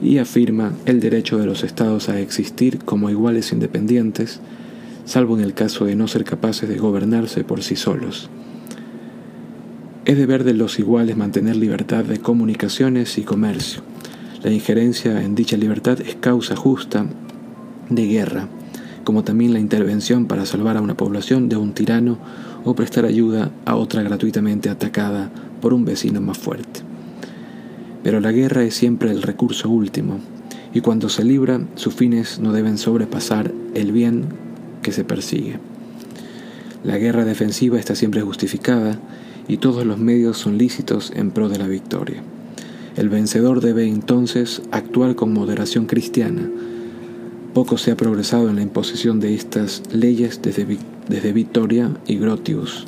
y afirma el derecho de los estados a existir como iguales independientes, salvo en el caso de no ser capaces de gobernarse por sí solos. Es deber de los iguales mantener libertad de comunicaciones y comercio. La injerencia en dicha libertad es causa justa de guerra como también la intervención para salvar a una población de un tirano o prestar ayuda a otra gratuitamente atacada por un vecino más fuerte. Pero la guerra es siempre el recurso último, y cuando se libra, sus fines no deben sobrepasar el bien que se persigue. La guerra defensiva está siempre justificada y todos los medios son lícitos en pro de la victoria. El vencedor debe entonces actuar con moderación cristiana, poco se ha progresado en la imposición de estas leyes desde, desde Victoria y Grotius.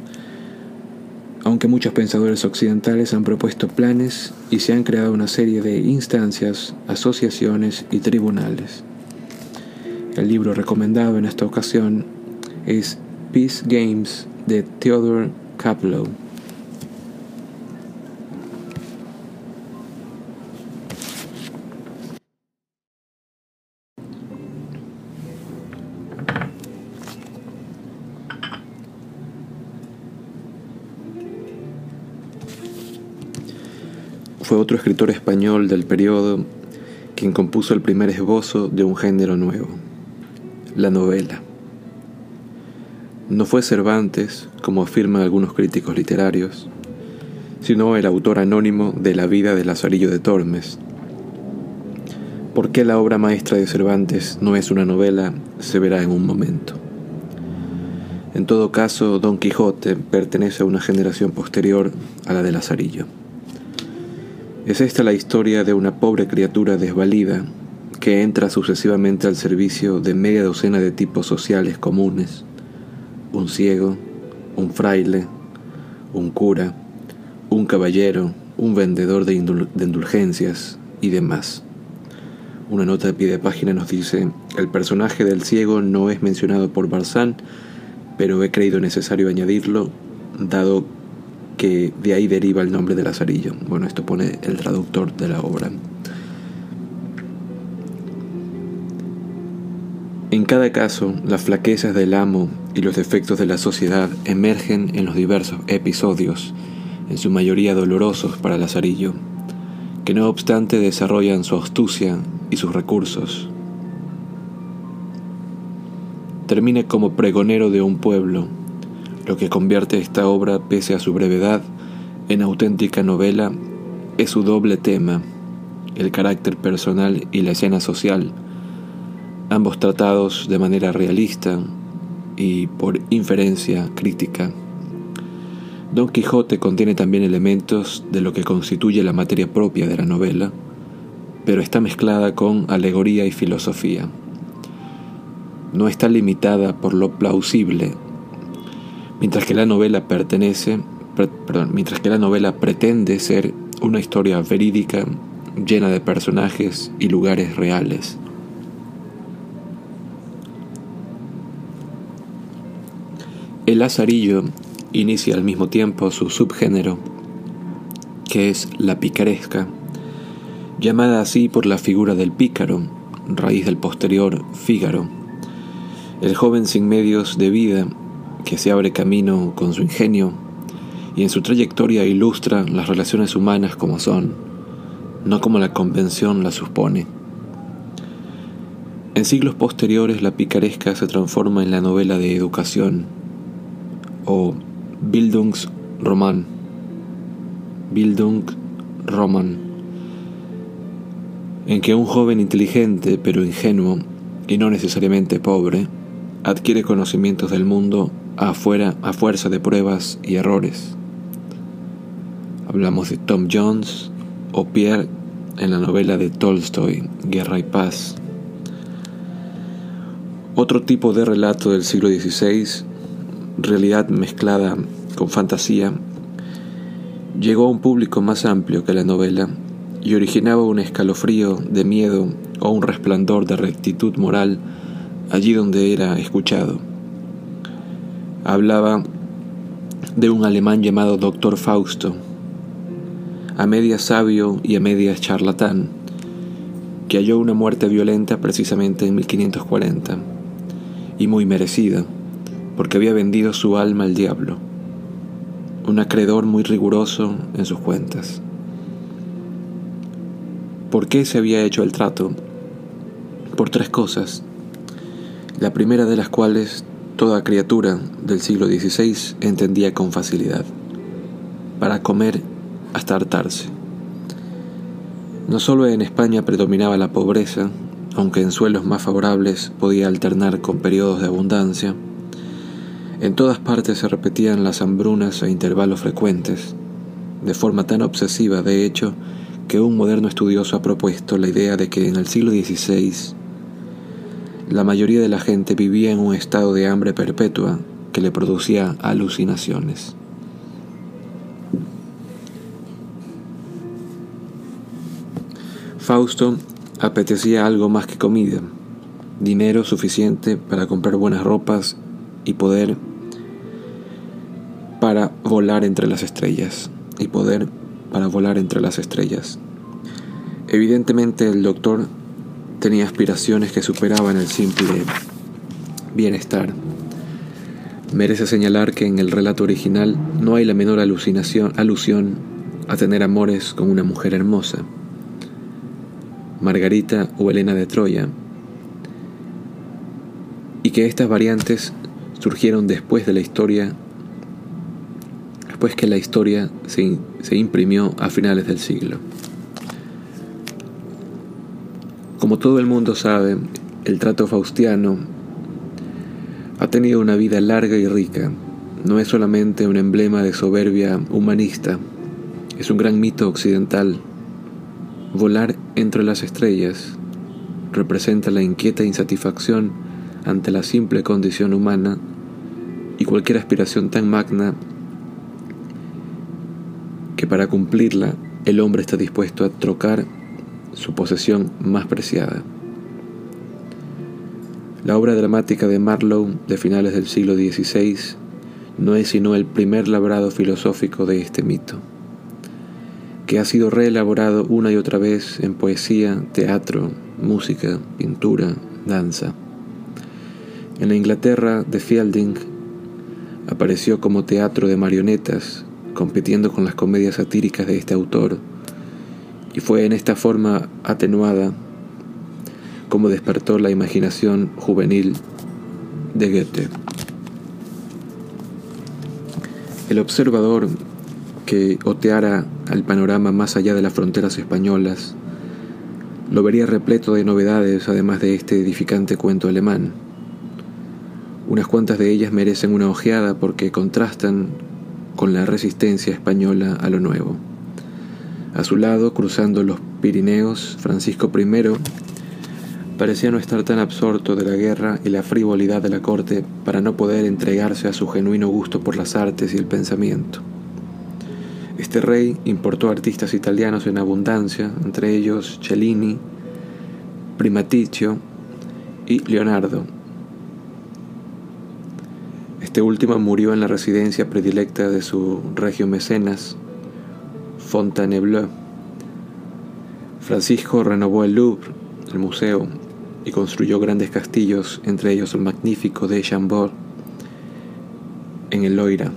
aunque muchos pensadores occidentales han propuesto planes y se han creado una serie de instancias, asociaciones y tribunales. El libro recomendado en esta ocasión es Peace Games de Theodore Kaplow. Fue otro escritor español del periodo quien compuso el primer esbozo de un género nuevo, la novela. No fue Cervantes, como afirman algunos críticos literarios, sino el autor anónimo de La vida de Lazarillo de Tormes. ¿Por qué la obra maestra de Cervantes no es una novela? Se verá en un momento. En todo caso, Don Quijote pertenece a una generación posterior a la de Lazarillo. Es esta la historia de una pobre criatura desvalida que entra sucesivamente al servicio de media docena de tipos sociales comunes, un ciego, un fraile, un cura, un caballero, un vendedor de, indulgencias y demás. Una nota de pie de página nos dice, el personaje del ciego no es mencionado por Barzán, pero he creído necesario añadirlo, dado que de ahí deriva el nombre de Lazarillo. Bueno, esto pone el traductor de la obra. En cada caso, las flaquezas del amo y los defectos de la sociedad emergen en los diversos episodios, en su mayoría dolorosos para Lazarillo, que no obstante desarrollan su astucia y sus recursos. Termina como pregonero de un pueblo, lo que convierte esta obra, pese a su brevedad, en auténtica novela es su doble tema, el carácter personal y la escena social, ambos tratados de manera realista y por inferencia crítica. Don Quijote contiene también elementos de lo que constituye la materia propia de la novela, pero está mezclada con alegoría y filosofía. No está limitada por lo plausible mientras que la novela pertenece, mientras que la novela pretende ser una historia verídica llena de personajes y lugares reales. El lazarillo inicia al mismo tiempo su subgénero, que es la picaresca, llamada así por la figura del pícaro, raíz del posterior Fígaro, el joven sin medios de vida que se abre camino con su ingenio y en su trayectoria ilustra las relaciones humanas como son, no como la convención las supone. En siglos posteriores la picaresca se transforma en la novela de educación o Bildungsroman. Bildungsroman, en que un joven inteligente pero ingenuo y no necesariamente pobre adquiere conocimientos del mundo afuera a fuerza de pruebas y errores. Hablamos de Tom Jones o Pierre en la novela de Tolstoy, Guerra y Paz. Otro tipo de relato del siglo XVI, realidad mezclada con fantasía, llegó a un público más amplio que la novela y originaba un escalofrío de miedo o un resplandor de rectitud moral allí donde era escuchado hablaba de un alemán llamado Doctor Fausto, a medias sabio y a medias charlatán, que halló una muerte violenta precisamente en 1540, y muy merecida, porque había vendido su alma al diablo, un acreedor muy riguroso en sus cuentas. ¿Por qué se había hecho el trato? Por tres cosas, la primera de las cuales toda criatura del siglo XVI entendía con facilidad, para comer hasta hartarse. No solo en España predominaba la pobreza, aunque en suelos más favorables podía alternar con periodos de abundancia, en todas partes se repetían las hambrunas a intervalos frecuentes, de forma tan obsesiva, de hecho, que un moderno estudioso ha propuesto la idea de que en el siglo XVI la mayoría de la gente vivía en un estado de hambre perpetua que le producía alucinaciones. Fausto apetecía algo más que comida, dinero suficiente para comprar buenas ropas y poder para volar entre las estrellas y poder para volar entre las estrellas. Evidentemente el doctor tenía aspiraciones que superaban el simple bienestar. Merece señalar que en el relato original no hay la menor alucinación, alusión a tener amores con una mujer hermosa. Margarita o Elena de Troya, y que estas variantes surgieron después de la historia, después que la historia se, se imprimió a finales del siglo. Como todo el mundo sabe, el trato faustiano ha tenido una vida larga y rica. No es solamente un emblema de soberbia humanista, es un gran mito occidental. Volar entre las estrellas representa la inquieta insatisfacción ante la simple condición humana y cualquier aspiración tan magna que para cumplirla el hombre está dispuesto a trocar su posesión más preciada. La obra dramática de Marlowe de finales del siglo XVI no es sino el primer labrado filosófico de este mito, que ha sido reelaborado una y otra vez en poesía, teatro, música, pintura, danza. En la Inglaterra de Fielding apareció como teatro de marionetas, compitiendo con las comedias satíricas de este autor, y fue en esta forma atenuada como despertó la imaginación juvenil de Goethe. El observador que oteara al panorama más allá de las fronteras españolas lo vería repleto de novedades además de este edificante cuento alemán. Unas cuantas de ellas merecen una ojeada porque contrastan con la resistencia española a lo nuevo. A su lado, cruzando los Pirineos, Francisco I parecía no estar tan absorto de la guerra y la frivolidad de la corte para no poder entregarse a su genuino gusto por las artes y el pensamiento. Este rey importó artistas italianos en abundancia, entre ellos Cellini, Primaticcio y Leonardo. Este último murió en la residencia predilecta de su regio mecenas, Fontainebleau. Francisco renovó el Louvre, el museo, y construyó grandes castillos, entre ellos el magnífico de Chambord, en el Loira.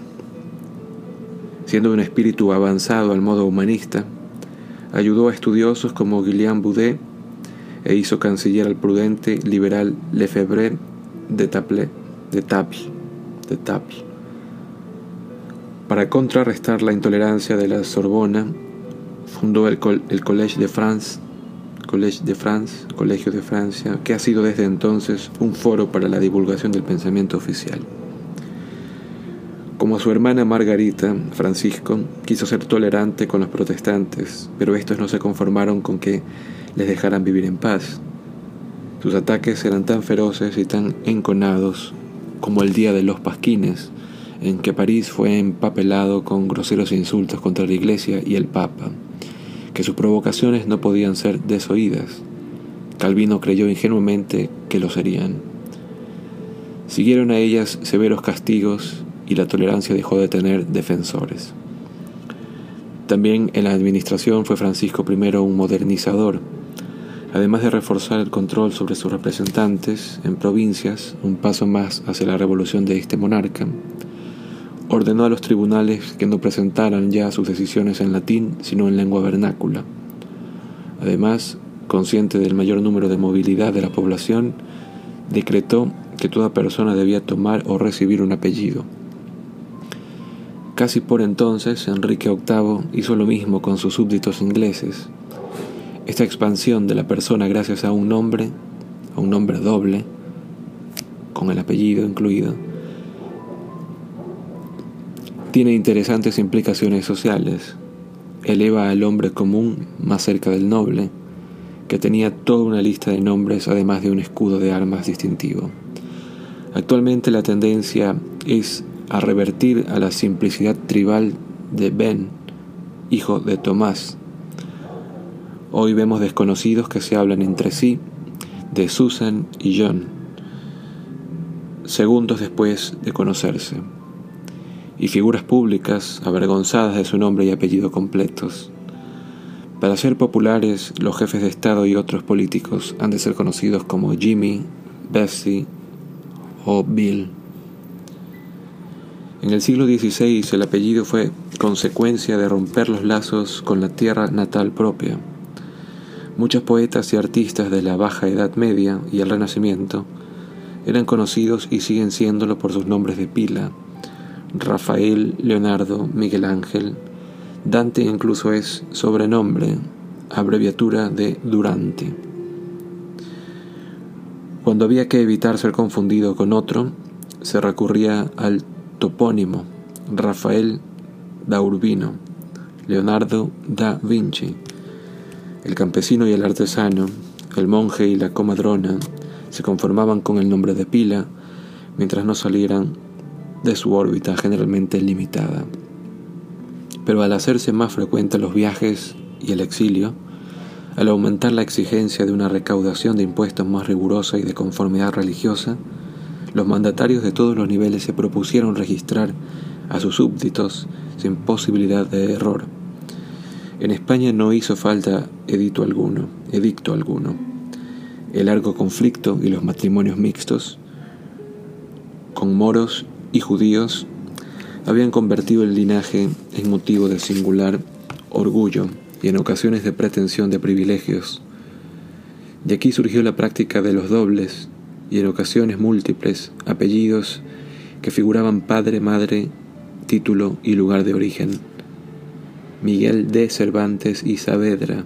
Siendo un espíritu avanzado al modo humanista, ayudó a estudiosos como Guillaume Boudet e hizo canciller al prudente liberal Lefebvre de Table, de Table, de Table. Para contrarrestar la intolerancia de la Sorbona, fundó el, Collège de France, Collège de France, Colegio de Francia, que ha sido desde entonces un foro para la divulgación del pensamiento oficial. Como su hermana Margarita, Francisco quiso ser tolerante con los protestantes, pero estos no se conformaron con que les dejaran vivir en paz. Sus ataques eran tan feroces y tan enconados como el día de los pasquines, en que París fue empapelado con groseros insultos contra la Iglesia y el Papa, que sus provocaciones no podían ser desoídas. Calvino creyó ingenuamente que lo serían. Siguieron a ellas severos castigos y la tolerancia dejó de tener defensores. También en la administración fue Francisco I un modernizador, además de reforzar el control sobre sus representantes en provincias, un paso más hacia la revolución de este monarca, ordenó a los tribunales que no presentaran ya sus decisiones en latín, sino en lengua vernácula. Además, consciente del mayor número de movilidad de la población, decretó que toda persona debía tomar o recibir un apellido. Casi por entonces, Enrique VIII hizo lo mismo con sus súbditos ingleses. Esta expansión de la persona gracias a un nombre, a un nombre doble, con el apellido incluido, tiene interesantes implicaciones sociales. Eleva al hombre común más cerca del noble, que tenía toda una lista de nombres además de un escudo de armas distintivo. Actualmente la tendencia es a revertir a la simplicidad tribal de Ben, hijo de Tomás, Hoy vemos desconocidos que se hablan entre sí de Susan y John, segundos después de conocerse, y figuras públicas avergonzadas de su nombre y apellido completos. Para ser populares, los jefes de Estado y otros políticos han de ser conocidos como Jimmy, Bessie o Bill. En el siglo XVI el apellido fue consecuencia de romper los lazos con la tierra natal propia. Muchos poetas y artistas de la Baja Edad Media y el Renacimiento eran conocidos y siguen siéndolo por sus nombres de pila. Rafael, Leonardo, Miguel Ángel. Dante incluso es sobrenombre, abreviatura de Durante. Cuando había que evitar ser confundido con otro, se recurría al topónimo Rafael da Urbino, Leonardo da Vinci. El campesino y el artesano, el monje y la comadrona se conformaban con el nombre de pila mientras no salieran de su órbita generalmente limitada. Pero al hacerse más frecuentes los viajes y el exilio, al aumentar la exigencia de una recaudación de impuestos más rigurosa y de conformidad religiosa, los mandatarios de todos los niveles se propusieron registrar a sus súbditos sin posibilidad de error. En España no hizo falta edicto alguno, edicto alguno. El largo conflicto y los matrimonios mixtos con moros y judíos habían convertido el linaje en motivo de singular orgullo y en ocasiones de pretensión de privilegios. De aquí surgió la práctica de los dobles y en ocasiones múltiples apellidos que figuraban padre, madre, título y lugar de origen. Miguel de Cervantes y Saavedra,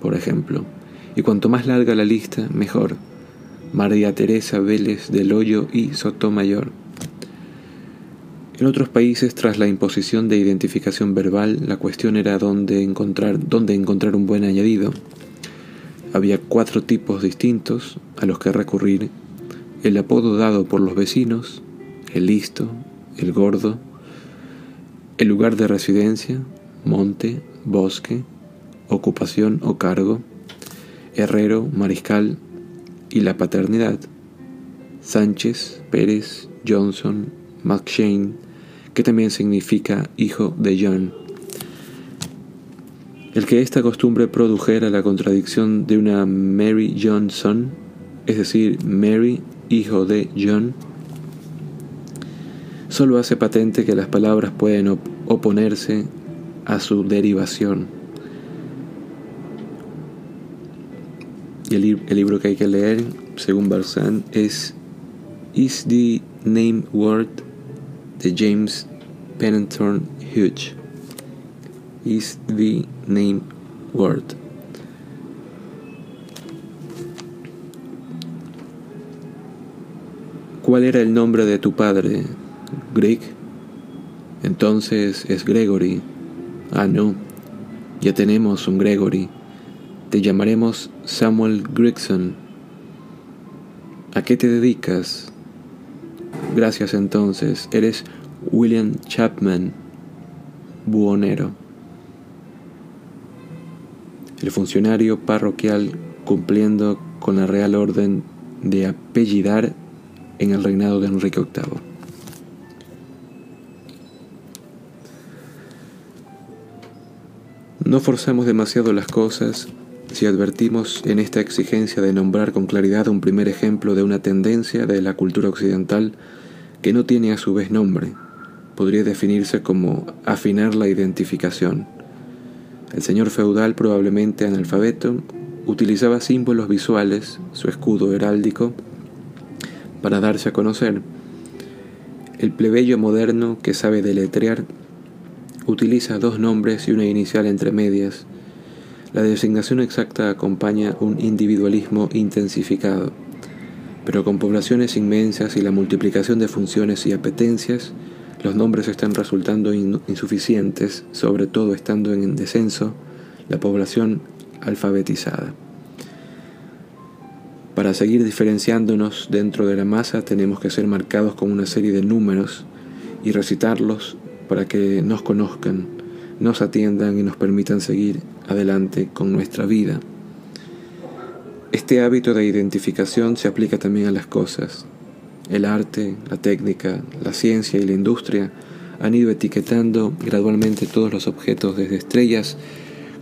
por ejemplo. Y cuanto más larga la lista, mejor. María Teresa Vélez del Hoyo y Sotomayor. En otros países, tras la imposición de identificación verbal, la cuestión era dónde encontrar, dónde encontrar un buen añadido. Había cuatro tipos distintos a los que recurrir. El apodo dado por los vecinos, el listo, el gordo, el lugar de residencia, monte, bosque, ocupación o cargo, herrero, mariscal y la paternidad. Sánchez, Pérez, Johnson, McShane, que también significa hijo de John. El que esta costumbre produjera la contradicción de una Mary Johnson, es decir, Mary, hijo de John, solo hace patente que las palabras pueden oponerse a su derivación. Y el, libro que hay que leer, según Barzan, es Is the Name Word de James Pennington Hughes is the name word. ¿Cuál era el nombre de tu padre? Greg. Entonces es Gregory. Ah, no. Ya tenemos un Gregory. Te llamaremos Samuel Gregson. ¿A qué te dedicas? Gracias entonces. Eres William Chapman, buhonero. El funcionario parroquial cumpliendo con la real orden de apellidar en el reinado de Enrique VIII. No forzamos demasiado las cosas si advertimos en esta exigencia de nombrar con claridad un primer ejemplo de una tendencia de la cultura occidental que no tiene a su vez nombre. Podría definirse como afinar la identificación el señor feudal, probablemente analfabeto, utilizaba símbolos visuales, su escudo heráldico, para darse a conocer. El plebeyo moderno, que sabe deletrear, utiliza dos nombres y una inicial entre medias. La designación exacta acompaña un individualismo intensificado, pero con poblaciones inmensas y la multiplicación de funciones y apetencias, los nombres están resultando insuficientes, sobre todo estando en descenso la población alfabetizada. Para seguir diferenciándonos dentro de la masa tenemos que ser marcados con una serie de números y recitarlos para que nos conozcan, nos atiendan y nos permitan seguir adelante con nuestra vida. Este hábito de identificación se aplica también a las cosas. El arte, la técnica, la ciencia y la industria han ido etiquetando gradualmente todos los objetos desde estrellas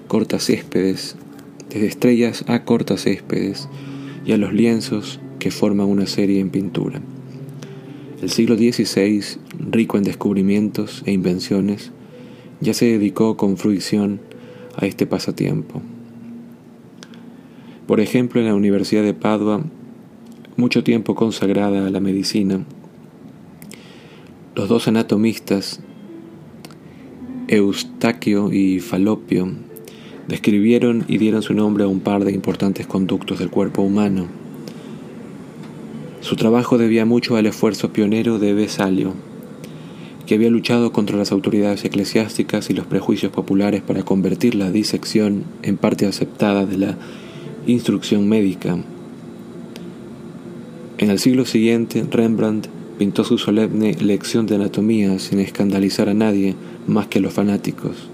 cortas céspedes, desde estrellas a cortas céspedes y a los lienzos que forman una serie en pintura. El siglo XVI, rico en descubrimientos e invenciones, ya se dedicó con fruición a este pasatiempo. Por ejemplo, en la Universidad de Padua, mucho tiempo consagrada a la medicina, los dos anatomistas, Eustaquio y Falopio, describieron y dieron su nombre a un par de importantes conductos del cuerpo humano. Su trabajo debía mucho al esfuerzo pionero de Vesalio, que había luchado contra las autoridades eclesiásticas y los prejuicios populares para convertir la disección en parte aceptada de la instrucción médica. En el siglo siguiente, Rembrandt pintó su solemne lección de anatomía sin escandalizar a nadie más que a los fanáticos.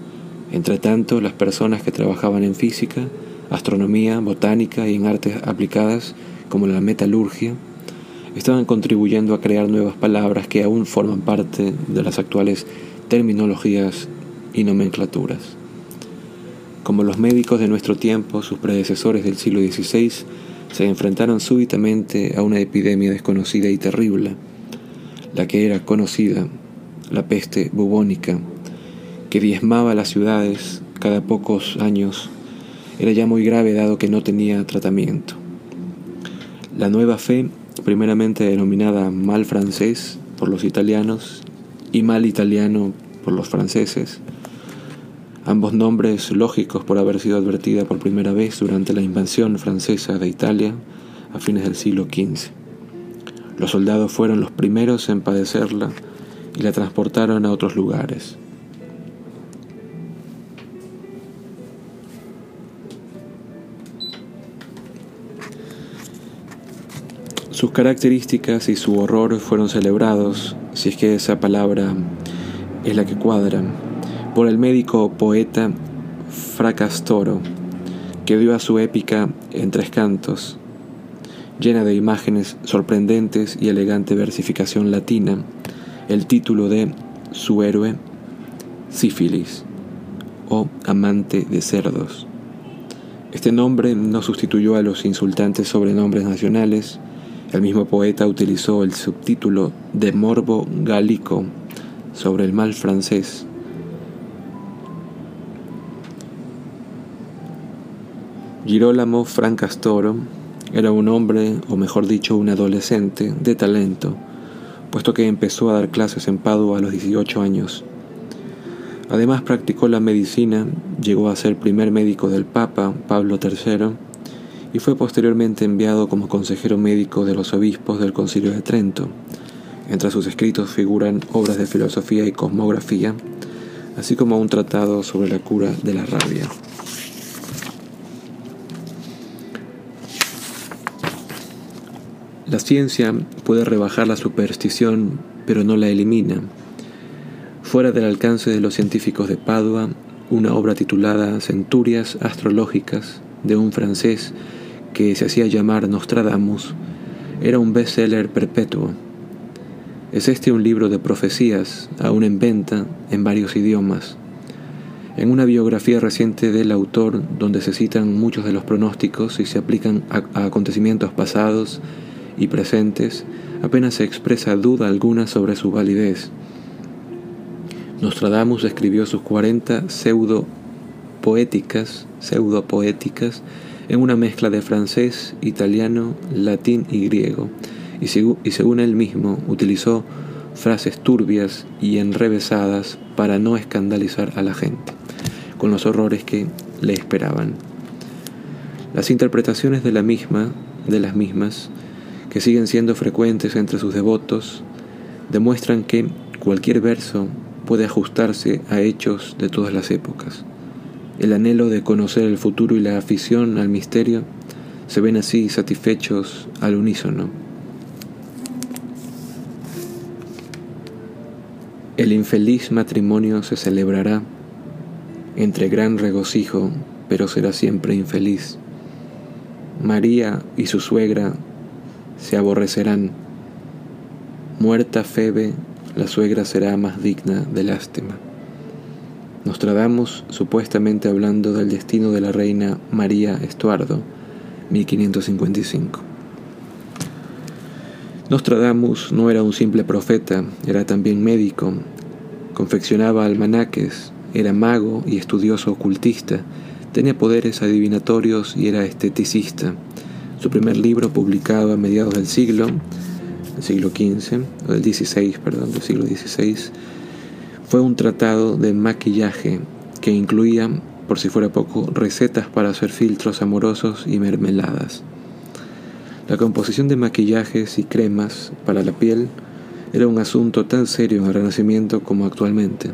Entre tanto, las personas que trabajaban en física, astronomía, botánica y en artes aplicadas como la metalurgia, estaban contribuyendo a crear nuevas palabras que aún forman parte de las actuales terminologías y nomenclaturas. Como los médicos de nuestro tiempo, sus predecesores del siglo XVI se enfrentaron súbitamente a una epidemia desconocida y terrible, la que era conocida, la peste bubónica, que diezmaba las ciudades cada pocos años, era ya muy grave dado que no tenía tratamiento. La nueva fe, primeramente denominada mal francés por los italianos y mal italiano por los franceses, ambos nombres lógicos por haber sido advertida por primera vez durante la invasión francesa de Italia a fines del siglo XV. Los soldados fueron los primeros en padecerla y la transportaron a otros lugares. Sus características y su horror fueron celebrados, si es que esa palabra es la que cuadra, por el médico poeta Fracastoro, que dio a su épica en tres cantos, llena de imágenes sorprendentes y elegante versificación latina, el título de su héroe, Sífilis, o amante de cerdos. Este nombre no sustituyó a los insultantes sobrenombres nacionales, el mismo poeta utilizó el subtítulo de Morbo Gálico sobre el mal francés, Girolamo Francastoro era un hombre, o mejor dicho, un adolescente, de talento, puesto que empezó a dar clases en Padua a los 18 años. Además practicó la medicina, llegó a ser primer médico del Papa Pablo III y fue posteriormente enviado como consejero médico de los obispos del Concilio de Trento. Entre sus escritos figuran obras de filosofía y cosmografía, así como un tratado sobre la cura de la rabia. La ciencia puede rebajar la superstición, pero no la elimina. Fuera del alcance de los científicos de Padua, una obra titulada Centurias Astrológicas de un francés que se hacía llamar Nostradamus era un bestseller perpetuo. Es este un libro de profecías, aún en venta en varios idiomas. En una biografía reciente del autor, donde se citan muchos de los pronósticos y se aplican a, a acontecimientos pasados y presentes, apenas se expresa duda alguna sobre su validez. Nostradamus escribió sus 40 pseudo poéticas, pseudo poéticas, en una mezcla de francés, italiano, latín y griego, y, y según él mismo utilizó frases turbias y enrevesadas para no escandalizar a la gente, con los horrores que le esperaban. Las interpretaciones de la misma, de las mismas, que siguen siendo frecuentes entre sus devotos, demuestran que cualquier verso puede ajustarse a hechos de todas las épocas. El anhelo de conocer el futuro y la afición al misterio se ven así satisfechos al unísono. El infeliz matrimonio se celebrará entre gran regocijo, pero será siempre infeliz. María y su suegra se aborrecerán. Muerta Febe, la suegra será más digna de lástima. Nostradamus, supuestamente hablando del destino de la reina María Estuardo, 1555. Nostradamus no era un simple profeta, era también médico, confeccionaba almanaques, era mago y estudioso ocultista, tenía poderes adivinatorios y era esteticista. Su primer libro, publicado a mediados del siglo, del siglo XV, o del XVI, perdón, del siglo XVI, fue un tratado de maquillaje que incluía, por si fuera poco, recetas para hacer filtros amorosos y mermeladas. La composición de maquillajes y cremas para la piel era un asunto tan serio en el Renacimiento como actualmente,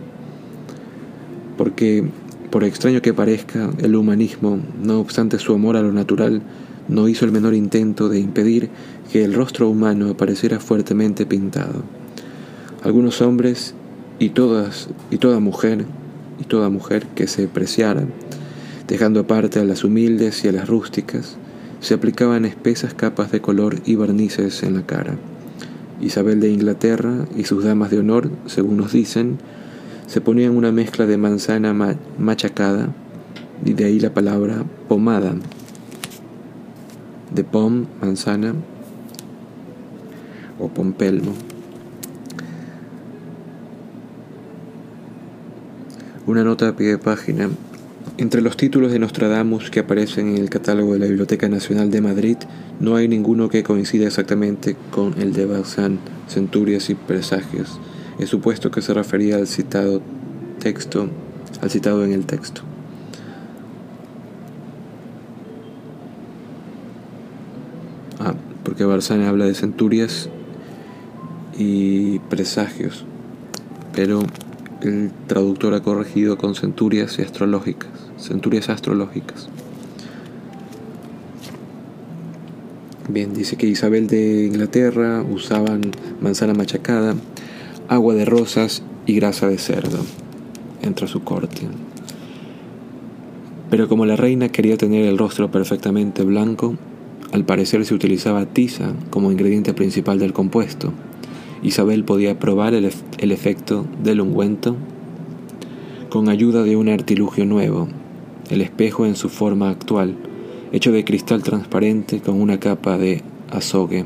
porque, por extraño que parezca, el humanismo, no obstante su amor a lo natural, no hizo el menor intento de impedir que el rostro humano apareciera fuertemente pintado. Algunos hombres y todas y toda mujer y toda mujer que se preciara, dejando aparte a las humildes y a las rústicas, se aplicaban espesas capas de color y barnices en la cara. Isabel de Inglaterra y sus damas de honor, según nos dicen, se ponían una mezcla de manzana machacada, y de ahí la palabra pomada, de pom, manzana, o pompelmo. Una nota a pie de página. Entre los títulos de Nostradamus que aparecen en el catálogo de la Biblioteca Nacional de Madrid, no hay ninguno que coincida exactamente con el de Bazán, Centurias y Presagios. He supuesto que se refería al citado texto, al citado en el texto. Ah, porque Barzán habla de centurias y presagios, pero el traductor ha corregido con centurias y astrológicas, centurias astrológicas. Bien, dice que Isabel de Inglaterra usaban manzana machacada, agua de rosas y grasa de cerdo entre su corte. Pero como la reina quería tener el rostro perfectamente blanco, al parecer se utilizaba tiza como ingrediente principal del compuesto. Isabel podía probar el, el efecto del ungüento con ayuda de un artilugio nuevo, el espejo en su forma actual, hecho de cristal transparente con una capa de azogue,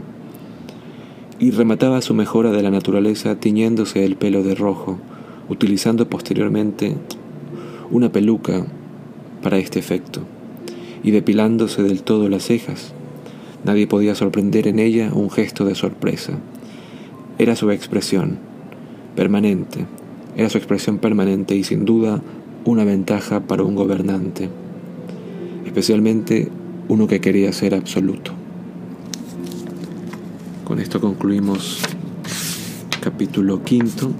y remataba su mejora de la naturaleza tiñéndose el pelo de rojo, utilizando posteriormente una peluca para este efecto, y depilándose del todo las cejas. Nadie podía sorprender en ella un gesto de sorpresa. Era su expresión, permanente, era su expresión permanente y sin duda una ventaja para un gobernante, especialmente uno que quería ser absoluto. Con esto concluimos capítulo quinto,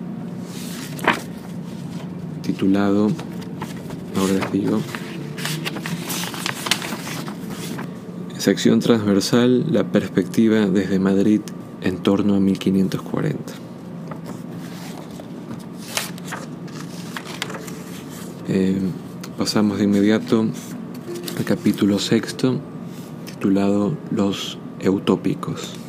titulado, ahora les digo, sección transversal, la perspectiva desde Madrid en torno a 1540. Eh, pasamos de inmediato al capítulo sexto, titulado Los Eutópicos.